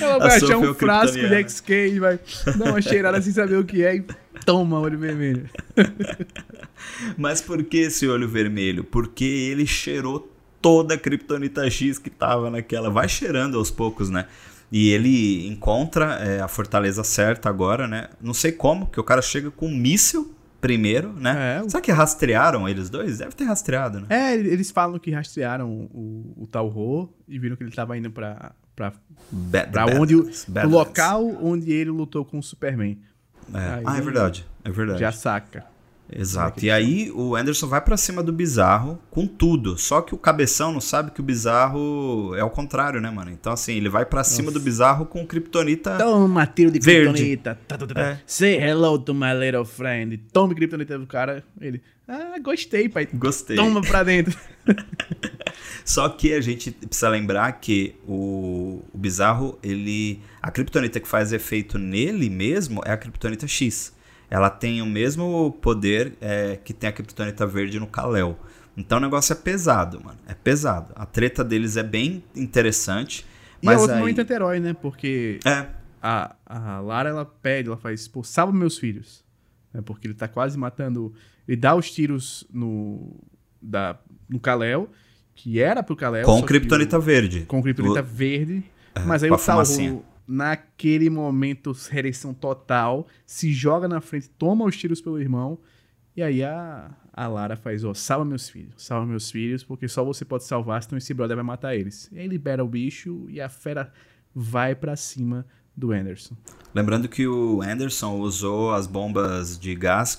B: Ela vai a achar um frasco de XK e vai dar uma cheirada sem saber o que é e toma olho vermelho.
A: Mas por que esse olho vermelho? Porque ele cheirou toda a Kryptonita X que tava naquela. Vai cheirando aos poucos, né? E ele encontra é, a fortaleza certa agora, né? Não sei como, que o cara chega com um míssil primeiro, né? É, Será que rastrearam eles dois? Deve ter rastreado, né?
B: É, eles falam que rastrearam o, o Talho e viram que ele tava indo pra, pra, bad, pra onde bad, o, local onde ele lutou com o Superman.
A: É. Aí, ah, é verdade. É verdade.
B: Já saca.
A: Exato. E aí o Anderson vai para cima do Bizarro com tudo. Só que o Cabeção não sabe que o Bizarro é o contrário, né, mano? Então, assim, ele vai para cima do Bizarro com Kryptonita
B: Toma, tiro de Kryptonita. Tá, tá, tá, é. Say hello to my little friend. Tome Kryptonita do cara. Ele, ah, gostei, pai.
A: Gostei.
B: Toma pra dentro.
A: Só que a gente precisa lembrar que o, o Bizarro, ele... A Kryptonita que faz efeito nele mesmo é a Kryptonita X ela tem o mesmo poder é, que tem a Kryptonita Verde no Kal-El. Então o negócio é pesado, mano. É pesado. A treta deles é bem interessante.
B: E
A: mas
B: é outro
A: aí...
B: momento anti-herói, né? Porque
A: é.
B: a, a Lara, ela pede, ela faz, pô, salva meus filhos. É porque ele tá quase matando... Ele dá os tiros no, da, no Kal-El, que era pro Kal-El.
A: Com Kryptonita Verde.
B: Com Kryptonita o... Verde. É, mas aí o Talro naquele momento, redenção total, se joga na frente, toma os tiros pelo irmão, e aí a, a Lara faz, ó, salva meus filhos, salva meus filhos, porque só você pode salvar, senão esse brother vai matar eles. E aí libera o bicho e a fera vai para cima do Anderson.
A: Lembrando que o Anderson usou as bombas de gás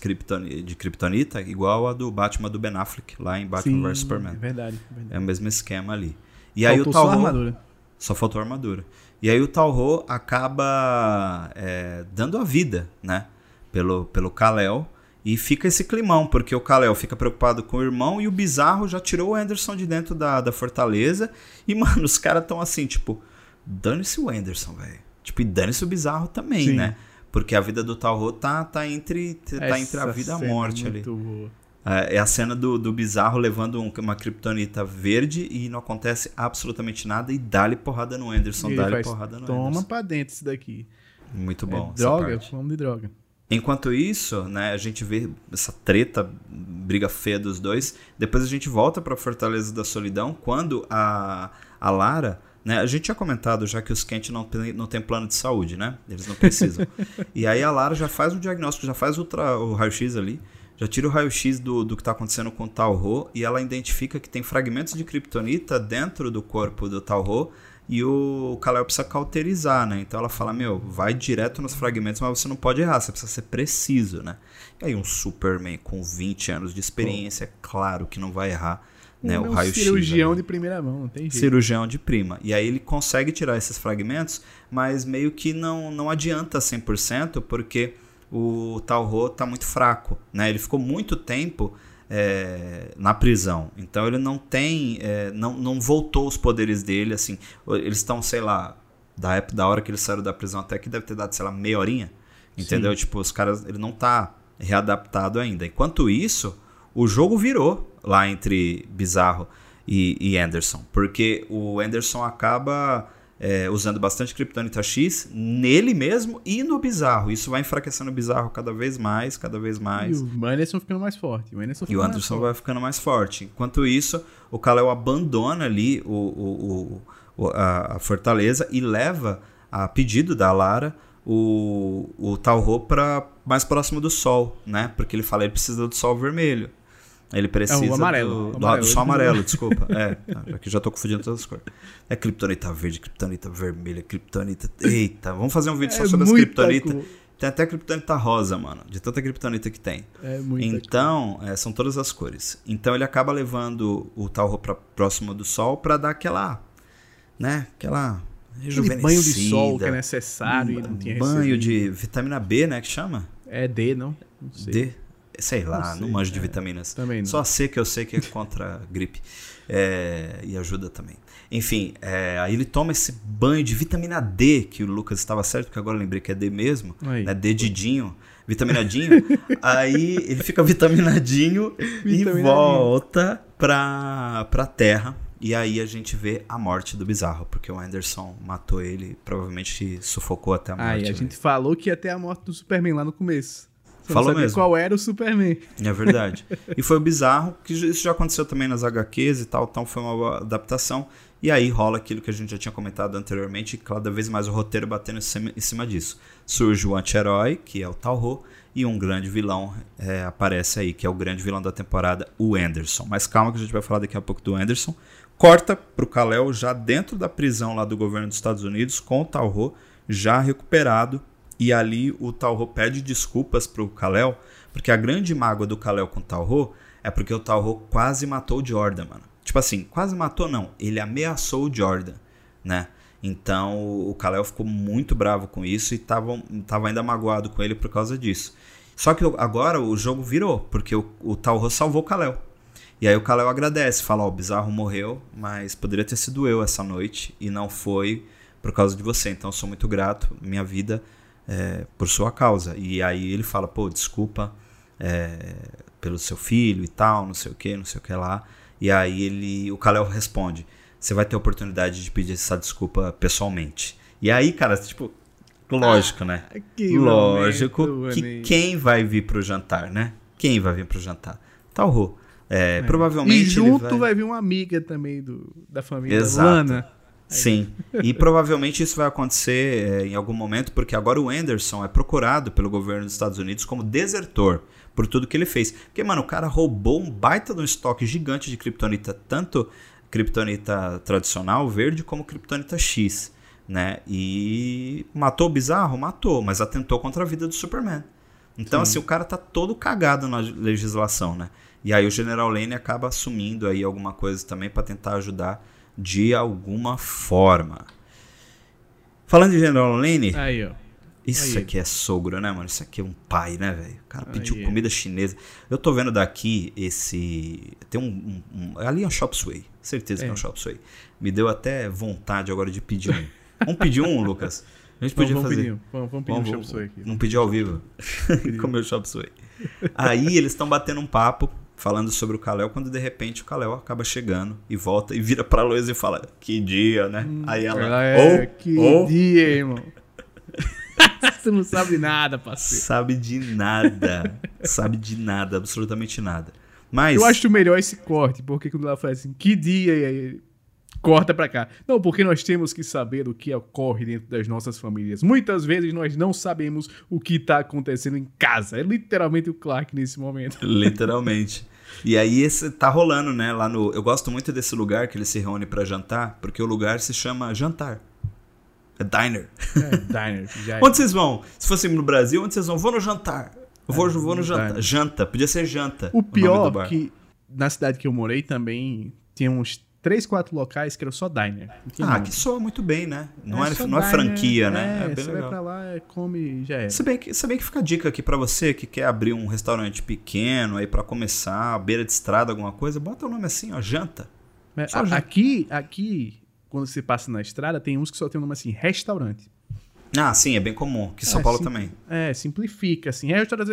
A: de kryptonita igual a do Batman do Ben Affleck, lá em Batman vs Superman.
B: É verdade, é verdade.
A: É o mesmo esquema ali. E
B: Faltou
A: aí o
B: só a armadura.
A: Só faltou armadura. E aí o Talho acaba é, dando a vida, né? Pelo, pelo Kal-El. E fica esse climão, porque o Kal-El fica preocupado com o irmão e o Bizarro já tirou o Anderson de dentro da, da fortaleza. E, mano, os caras estão assim, tipo, dane-se o Anderson, velho. Tipo, e dane-se o Bizarro também,
B: Sim.
A: né? Porque a vida do Talho tá, tá, entre, tá entre a vida e a
B: é
A: morte ali.
B: muito boa.
A: É é a cena do, do bizarro levando um- uma kryptonita verde e não acontece absolutamente nada e dá-lhe porrada no Anderson, dá-lhe porrada no
B: Toma
A: Anderson.
B: pra dentro isso daqui.
A: Muito bom.
B: é droga, vamos de droga.
A: Enquanto isso, né, a gente vê essa treta, briga feia dos dois. Depois a gente volta pra Fortaleza da Solidão quando a, a Lara. Né, a gente tinha comentado já que os Kent não tem, não tem plano de saúde, né? Eles não precisam. e aí a Lara já faz o diagnóstico, já faz ultra, o raio-x ali, já tira o raio-x do, do que tá acontecendo com o Talho e ela identifica que tem fragmentos de kryptonita dentro do corpo do Talho e o Kal-El precisa cauterizar, né? Então ela fala, meu, vai direto nos fragmentos, mas você não pode errar, você precisa ser preciso, né? E aí um Superman com 20 anos de experiência, é claro que não vai errar, né?
B: é
A: O
B: um
A: raio-x.
B: cirurgião de primeira mão, não tem jeito.
A: Cirurgião de prima. E aí ele consegue tirar esses fragmentos, mas meio que não, não adianta 100%, porque o Talho tá muito fraco, né? Ele ficou muito tempo é, na prisão. Então ele não tem, é, não, não voltou os poderes dele, assim. Eles estão, sei lá, da época da hora que eles saíram da prisão até que deve ter dado, sei lá, meia horinha. Entendeu? Tipo, os caras, ele não tá readaptado ainda. Enquanto isso, o jogo virou lá entre Bizarro e, e Anderson, porque o Anderson acaba é, usando bastante Kryptonita X nele mesmo e no Bizarro. Isso vai enfraquecendo o Bizarro cada vez mais, cada vez
B: E
A: mais.
B: o Anderson ficando mais forte. O Anderson,
A: E o Anderson vai ficando mais forte. Enquanto isso, o Kal-El abandona ali o, o- o- a, a fortaleza e leva, a pedido da Lara, o, o Talho para mais próximo do sol, né? Porque ele fala que ele precisa do sol vermelho. Ele precisa
B: É o amarelo,
A: do,
B: o amarelo.
A: do sol amarelo, desculpa. É, aqui já tô confundindo todas as cores. É kryptonita verde, kryptonita vermelha, kryptonita... Eita, vamos fazer um vídeo só
B: É
A: sobre as
B: cor.
A: Tem até kryptonita rosa, mano, de tanta kryptonita que tem.
B: É muito.
A: Então, é, são todas as cores. Então ele acaba levando o Talro para próximo do sol para dar aquela, né, aquela
B: Aquele banho de sol que é necessário e não tinha
A: banho
B: recebido.
A: de vitamina B, né, que chama?
B: É D, não? Não.
A: D. Sei lá,
B: Não
A: não,
B: sei,
A: manjo de
B: é.
A: vitaminas.
B: Também não.
A: Só C que eu sei que é contra a gripe. É, e ajuda também. Enfim, é, aí ele toma esse banho de vitamina D, que o Lucas estava certo, porque agora eu lembrei que é D mesmo.
B: Aí.
A: Né, D Didinho, vitaminadinho. aí ele fica vitaminadinho e
B: Vitaminadinho.
A: volta pra, pra terra. E aí a gente vê a morte do Bizarro, porque o Anderson matou ele, provavelmente sufocou até a morte.
B: Aí a gente falou que ia ter a morte do Superman lá no começo.
A: Falou
B: não sabia
A: mesmo.
B: qual era o Superman.
A: É verdade. e foi bizarro, que isso já aconteceu também nas HQs e tal, então foi uma adaptação. E aí rola aquilo que a gente já tinha comentado anteriormente, cada vez mais o roteiro batendo em cima, em cima disso. Surge o anti-herói, que é o Talho, e um grande vilão é, aparece aí, que é o grande vilão da temporada, o Anderson. Mas calma que a gente vai falar daqui a pouco do Anderson. Corta pro Kal-El já dentro da prisão lá do governo dos Estados Unidos, com o Talho já recuperado. E ali o Talho pede desculpas pro Kal-El, porque a grande mágoa do Kal-El com o Talho é porque o Talho quase matou o Jordan, mano. Tipo assim, quase matou não, ele ameaçou o Jordan, né? Então o Kal-El ficou muito bravo com isso e tava, tava ainda magoado com ele por causa disso. Só que agora o jogo virou, porque o, o salvou o Kal-El. E aí o Kal-El agradece, fala, ó, o Bizarro morreu, mas poderia ter sido eu essa noite e não foi por causa de você. Então eu sou muito grato, minha vida é, por sua causa. E aí ele fala, pô, desculpa é, pelo seu filho e tal, não sei o que, não sei o que lá. E aí ele, o Kal-El responde, você vai ter a oportunidade de pedir essa desculpa pessoalmente. E aí, cara, tipo, lógico, né?
B: Que
A: Lógico
B: momento,
A: que quem vai vir pro jantar, né? Quem vai vir pro jantar? Talho. É,
B: É.
A: Provavelmente
B: E junto
A: vai...
B: vai... vir uma amiga também do, da família
A: Exato.
B: Lana.
A: Sim, e provavelmente isso vai acontecer é, em algum momento, porque agora o Anderson é procurado pelo governo dos Estados Unidos como desertor por tudo que ele fez. Porque, mano, o cara roubou um baita de um estoque gigante de kryptonita, tanto kryptonita tradicional, verde, como kryptonita X. né? E matou o bizarro? Matou, mas atentou contra a vida do Superman. Então, Sim. assim, o cara tá todo cagado na legislação, né? E aí o General Lane acaba assumindo aí alguma coisa também para tentar ajudar de alguma forma. Falando de General Lane.
B: Aí, ó.
A: Isso aí. aqui é sogro, né, mano? Isso aqui é um pai, né, velho? O cara pediu aí. comida chinesa. Eu tô vendo daqui esse. Tem um. um, um... ali é um Shop Sway. Certeza é. que é um Shop Sway. Me deu até vontade agora de pedir um. Vamos pedir um, Lucas? A gente podia
B: vamos
A: fazer.
B: Pedir, vamos, vamos pedir vamos, um Shop Sway aqui.
A: Vamos pedir ao vivo. Comer o Shop Sway. Aí eles estão batendo um papo falando sobre o Kalel, quando de repente o Kalel acaba chegando e volta e vira pra Lois e fala: Que dia, né? Hum, Aí ela. ela
B: é, oh, que oh. dia, irmão. Você não sabe nada, parceiro.
A: Sabe de nada. sabe de nada, absolutamente nada. Mas.
B: Eu acho melhor esse corte, porque quando ela fala assim, que dia, e aí corta pra cá. Não, porque nós temos que saber o que ocorre dentro das nossas famílias. Muitas vezes nós não sabemos o que tá acontecendo em casa. É literalmente o Clark nesse momento.
A: Literalmente. E aí esse tá rolando, né, lá no, eu gosto muito desse lugar que ele se reúne para jantar, porque o lugar se chama jantar. É diner.
B: É, diner.
A: É. onde vocês vão? Se fosse no Brasil, onde vocês vão? Vou no jantar. Eu vou, é, vou no jantar. Diner. Janta, podia ser janta.
B: O pior que na cidade que eu morei também tinha uns três, quatro locais que eram só diner.
A: Ah, que soa muito bem, né? Não é, é não é franquia, né?
B: É, é bem você legal. vai pra lá, come e já é.
A: Se bem, que, se bem que fica a dica aqui para você que quer abrir um restaurante pequeno aí para começar, beira de estrada, alguma coisa, bota o nome assim, ó, janta.
B: É, a, janta. Aqui, aqui, quando você passa na estrada, tem uns que só tem o nome assim, restaurante.
A: Ah, sim, é bem comum. Que São é, Paulo sim, também.
B: É, simplifica, assim. Restaurante,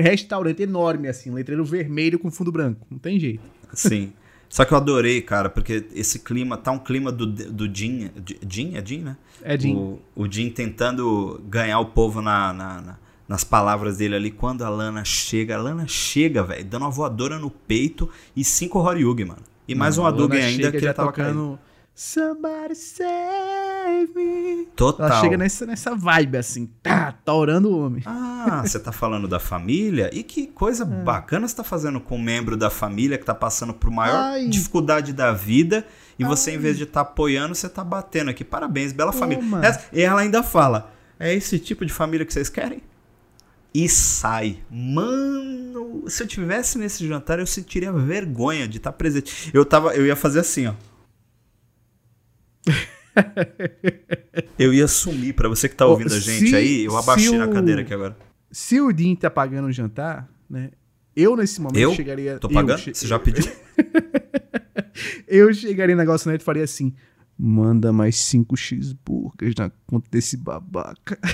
B: restaurante enorme, assim, letreiro vermelho com fundo branco. Não tem jeito.
A: Sim. Só que eu adorei, cara, porque esse clima, tá um clima do, do Jim. Jim? É Jim, né?
B: É Jim.
A: O, o Jim tentando ganhar o povo na, na, na, nas palavras dele ali. Quando a Lana chega, a Lana chega, velho, dando uma voadora no peito e cinco Horyugi, mano. E mais Não, um Hadouken ainda que ele tava tocando. Caindo.
B: Somebody save me.
A: Total.
B: Ela chega nessa, nessa vibe assim, tá, tá orando o homem.
A: Ah, você tá falando da família? E que coisa é. bacana você tá fazendo com um membro da família que tá passando por maior Ai. dificuldade da vida e você, Ai. em vez de estar tá apoiando, você tá batendo aqui. Parabéns, bela Toma. família. E ela ainda fala: é esse tipo de família que vocês querem? E sai. Mano, se eu tivesse nesse jantar, eu sentiria vergonha de estar tá presente. Eu, tava, eu ia fazer assim, ó. eu ia sumir. Para você que tá ouvindo oh, a gente aí, eu abaixei na cadeira aqui agora.
B: Se o Din tá pagando o jantar, né? Eu, nesse momento,
A: eu?
B: chegaria.
A: Tô pagando? Che... Você já pediu?
B: eu chegaria no negócio e faria assim: manda mais cinco cheeseburgers na conta desse babaca.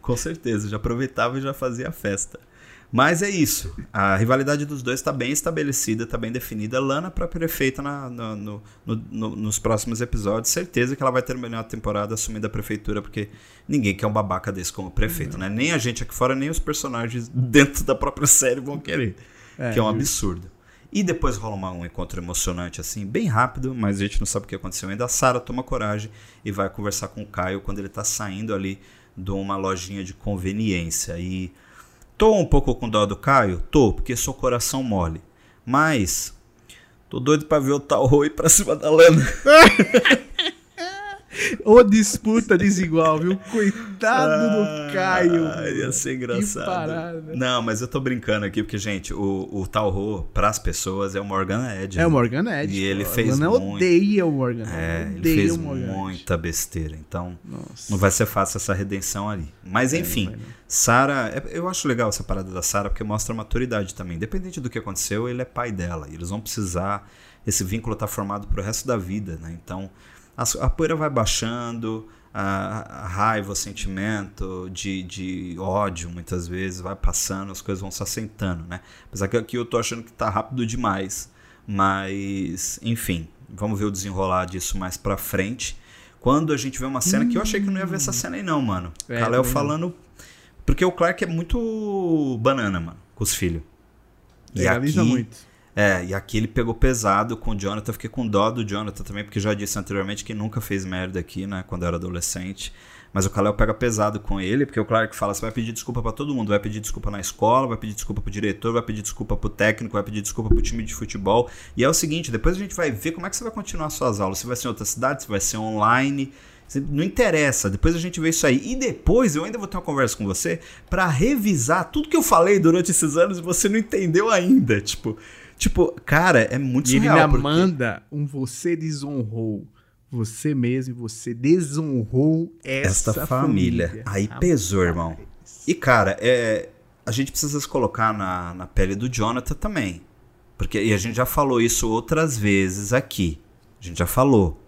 A: Com certeza, já aproveitava e já fazia a festa. Mas é isso. A rivalidade dos dois está bem estabelecida, está bem definida. Lana para prefeita na, no, no, no, nos próximos episódios. Certeza que ela vai terminar a temporada assumindo a prefeitura, porque ninguém quer um babaca desse como prefeito, né? Nem a gente aqui fora, nem os personagens dentro da própria série vão querer. É, que é um absurdo. E depois rola uma, um encontro emocionante, assim, bem rápido, mas a gente não sabe o que aconteceu ainda. A Sarah toma coragem e vai conversar com o Caio quando ele está saindo ali de uma lojinha de conveniência. E Tô um pouco com dó do Caio? Tô, porque sou coração mole. Mas tô doido pra ver o Tal ir pra cima da Lana.
B: Ô disputa desigual, viu? Coitado ah, do Caio.
A: Ia ser engraçado. Não, mas eu tô brincando aqui, porque, gente, o, o Talho, pras pessoas, é o Morgan Edge.
B: É o Morgan Edge.
A: E ele fez
B: muito... odeia o Morgan.
A: É, ele fez muita besteira. Então, Nossa. não vai ser fácil essa redenção ali. Mas, é, enfim, é, Sara... Eu acho legal essa parada da Sara, porque mostra maturidade também. Independente do que aconteceu, ele é pai dela. E eles vão precisar... Esse vínculo tá formado pro resto da vida, né? Então a, a poeira vai baixando, a, a, raiva, o sentimento de, de ódio, muitas vezes, vai passando, as coisas vão se assentando, né? Apesar que aqui eu tô achando que tá rápido demais, mas, enfim, vamos ver o desenrolar disso mais pra frente. Quando a gente vê uma cena hum. que eu achei que não ia ver essa cena aí não, mano. É, Kalel falando... Porque o Clark é muito banana, mano, com os filhos.
B: E Legaliza aqui, muito.
A: É, e aqui ele pegou pesado com o Jonathan. Fiquei com dó do Jonathan também, porque já disse anteriormente que nunca fez merda aqui, né? Quando era adolescente. Mas o Kal-El pega pesado com ele, porque o Clark fala: você vai pedir desculpa para todo mundo, vai pedir desculpa na escola, vai pedir desculpa pro diretor, vai pedir desculpa pro técnico, vai pedir desculpa pro time de futebol. E é o seguinte: depois a gente vai ver como é que você vai continuar suas aulas. Se vai ser em outra cidade, se vai ser online. Não interessa, depois a gente vê isso aí. E depois eu ainda vou ter uma conversa com você para revisar tudo que eu falei durante esses anos e você não entendeu ainda. Tipo, tipo cara, é muito
B: e
A: surreal.
B: Ele ainda
A: porque...
B: manda um você desonrou você mesmo, você desonrou essa
A: esta família. família. Aí pesou, irmão. E cara, é, a gente precisa se colocar na, na pele do Jonathan também. Porque e a gente já falou isso outras vezes aqui. A gente já falou.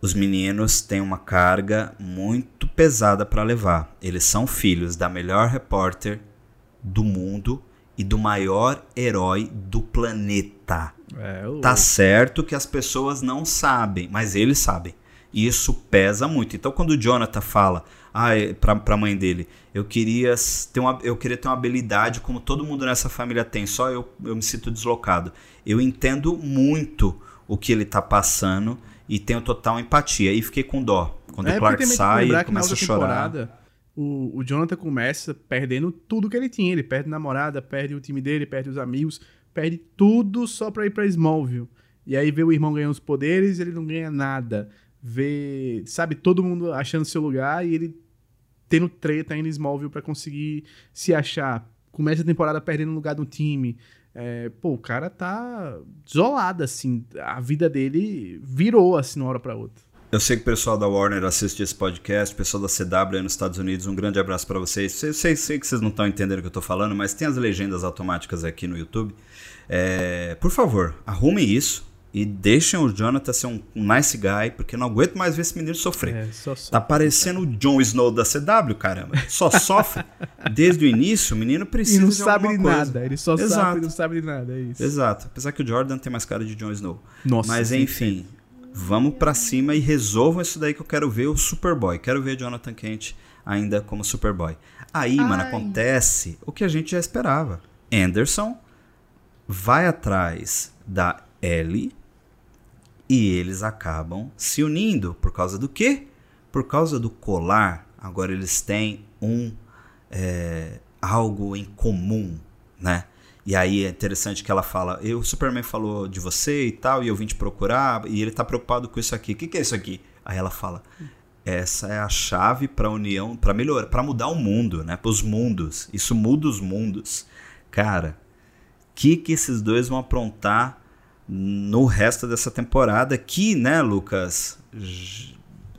A: Os meninos têm uma carga muito pesada para levar. Eles são filhos da melhor repórter do mundo e do maior herói do planeta. É, o... Tá certo que as pessoas não sabem, mas eles sabem. E isso pesa muito. Então, quando o Jonathan fala ah, pra, pra mãe dele, eu queria, ter uma, eu queria ter uma habilidade como todo mundo nessa família tem, só eu, eu me sinto deslocado. Eu entendo muito o que ele tá passando e tenho total empatia. E fiquei com dó. Quando é, o Clark sai, ele começa a chorar.
B: O, o Jonathan começa perdendo tudo que ele tinha. Ele perde a namorada, perde o time dele, perde os amigos perde tudo só pra ir pra Smallville. E aí vê o irmão ganhando os poderes e ele não ganha nada. Vê, sabe, todo mundo achando seu lugar e ele tendo treta em Smallville para conseguir se achar. Começa a temporada perdendo lugar no time. É, pô, o cara tá isolado, assim. A vida dele virou, assim, de uma hora pra outra.
A: Eu sei que o pessoal da Warner assiste esse podcast, o pessoal da CW aí nos Estados Unidos, um grande abraço para vocês. Eu sei, sei, que vocês não estão entendendo o que eu tô falando, mas tem as legendas automáticas aqui no YouTube. É, por favor, arrumem isso e deixem o Jonathan ser um, nice guy, porque não aguento mais ver esse menino sofrer. É, só tá parecendo o Jon Snow da CW, caramba. Só sofre. Desde o início, o menino precisa. E
B: não
A: de
B: sabe
A: de
B: nada. Ele só Exato. sabe e não sabe de nada. É isso.
A: Exato. Apesar que o Jordan tem mais cara de Jon Snow. Nossa, Mas enfim, vamos para cima e resolvam isso daí que eu quero ver o Superboy. Quero ver Jonathan Kent ainda como Superboy. Aí, Ai. mano, acontece o que a gente já esperava. Anderson vai atrás da Ellie e eles acabam se unindo. Por causa do quê? Por causa do colar. Agora eles têm um é, algo em comum, né? E aí é interessante que ela fala, eu, o Superman falou de você e tal, e eu vim te procurar, e ele tá preocupado com isso aqui. O que, que é isso aqui? Aí ela fala, essa é a chave para união, para melhorar, para mudar o mundo, né? Para os mundos. Isso muda os mundos. Cara, que que esses dois vão aprontar no resto dessa temporada que, né, Lucas,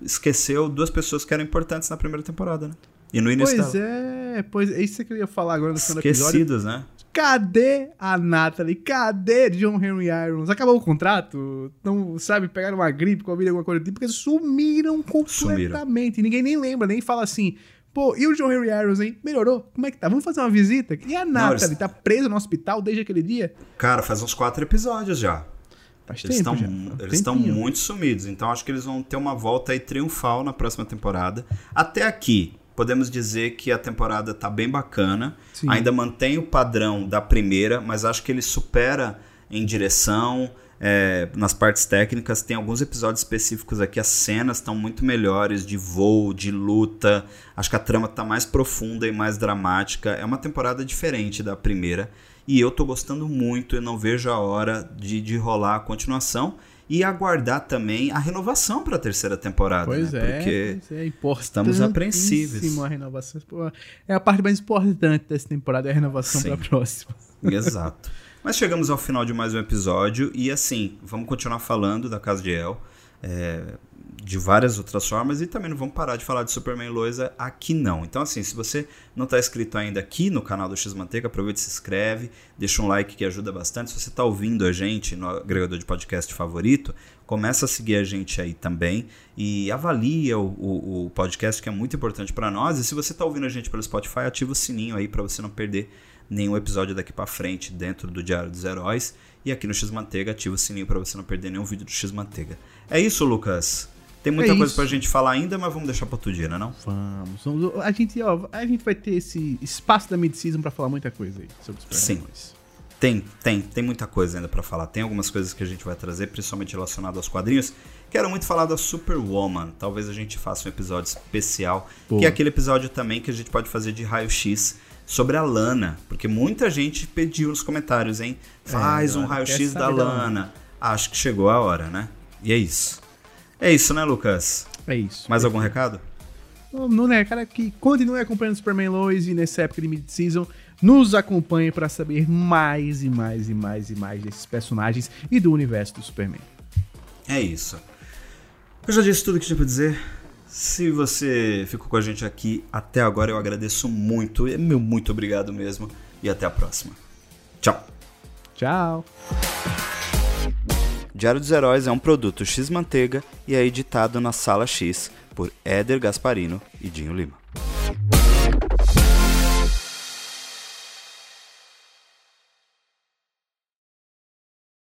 A: esqueceu duas pessoas que eram importantes na primeira temporada, né?
B: E no início Pois dela. é, pois é isso que eu ia falar agora no
A: final Esquecidos, né?
B: Cadê a Natalie? Cadê John Henry Irons? Acabou o contrato? Não, sabe, pegaram uma gripe, Covid, alguma coisa do tipo, porque sumiram completamente. Sumiram. Ninguém nem lembra, nem fala assim, Pô, e o John Henry Irons, hein? Melhorou? Como é que tá? Vamos fazer uma visita? E a Natalie? Eles... Tá presa no hospital desde aquele dia?
A: Cara, faz uns quatro episódios já. Faz eles tempo. Eles estão muito sumidos. Então acho que eles vão ter uma volta aí triunfal na próxima temporada. Até aqui, podemos dizer que a temporada tá bem bacana. Sim. Ainda mantém o padrão da primeira, mas acho que ele supera em direção, é, nas partes técnicas. Tem alguns episódios específicos aqui, as cenas estão muito melhores de voo, de luta. Acho que a trama está mais profunda e mais dramática. É uma temporada diferente da primeira. E eu tô gostando muito, eu não vejo a hora de, de rolar a continuação e aguardar também a renovação para a terceira temporada.
B: Pois
A: né?
B: é,
A: porque
B: pois
A: é estamos apreensivos.
B: A renovação. É a parte mais importante dessa temporada, é a renovação para a próxima.
A: Exato. Mas chegamos ao final de mais um episódio e assim, vamos continuar falando da Casa de El. É, de várias outras formas e também não vamos parar de falar de Superman Loisa aqui não. Então assim, se você não está inscrito ainda aqui no canal do X Manteiga, aproveita e se inscreve, deixa um like que ajuda bastante. Se você está ouvindo a gente no agregador de podcast favorito, começa a seguir a gente aí também e avalia o, o, o podcast que é muito importante para nós. E se você está ouvindo a gente pelo Spotify, ativa o sininho aí para você não perder nenhum episódio daqui para frente dentro do Diário dos Heróis. E aqui no X Manteiga, ativa o sininho para você não perder nenhum vídeo do X Manteiga. É isso, Lucas. Tem muita é coisa isso. pra gente falar ainda, mas vamos deixar pra outro dia, né não?
B: Vamos, vamos. A gente, ó, a gente vai ter esse espaço da mid-season pra falar muita coisa aí sobre os
A: Sim. Tem, tem, tem muita coisa ainda para falar. Tem algumas coisas que a gente vai trazer, principalmente relacionado aos quadrinhos. Quero muito falar da Superwoman. Talvez a gente faça um episódio especial, Pô. que é aquele episódio também que a gente pode fazer de raio-x sobre a Lana, porque muita gente pediu nos comentários, hein? Faz é, um raio-x da Lana. Acho que chegou a hora, né? E é isso. É isso, né, Lucas?
B: É isso.
A: Mais algum recado?
B: Não, né, cara, que continue acompanhando Superman Lois e nessa época de mid-season nos acompanhe para saber mais e mais e mais e mais desses personagens e do universo do Superman.
A: É isso. Eu já disse tudo que tinha pra dizer. Se você ficou com a gente aqui até agora, eu agradeço muito. É meu muito obrigado mesmo. E até a próxima. Tchau.
B: Tchau.
A: Diário dos Heróis é um produto X-Manteiga e é editado na Sala X por Éder Gasparino e Dinho Lima.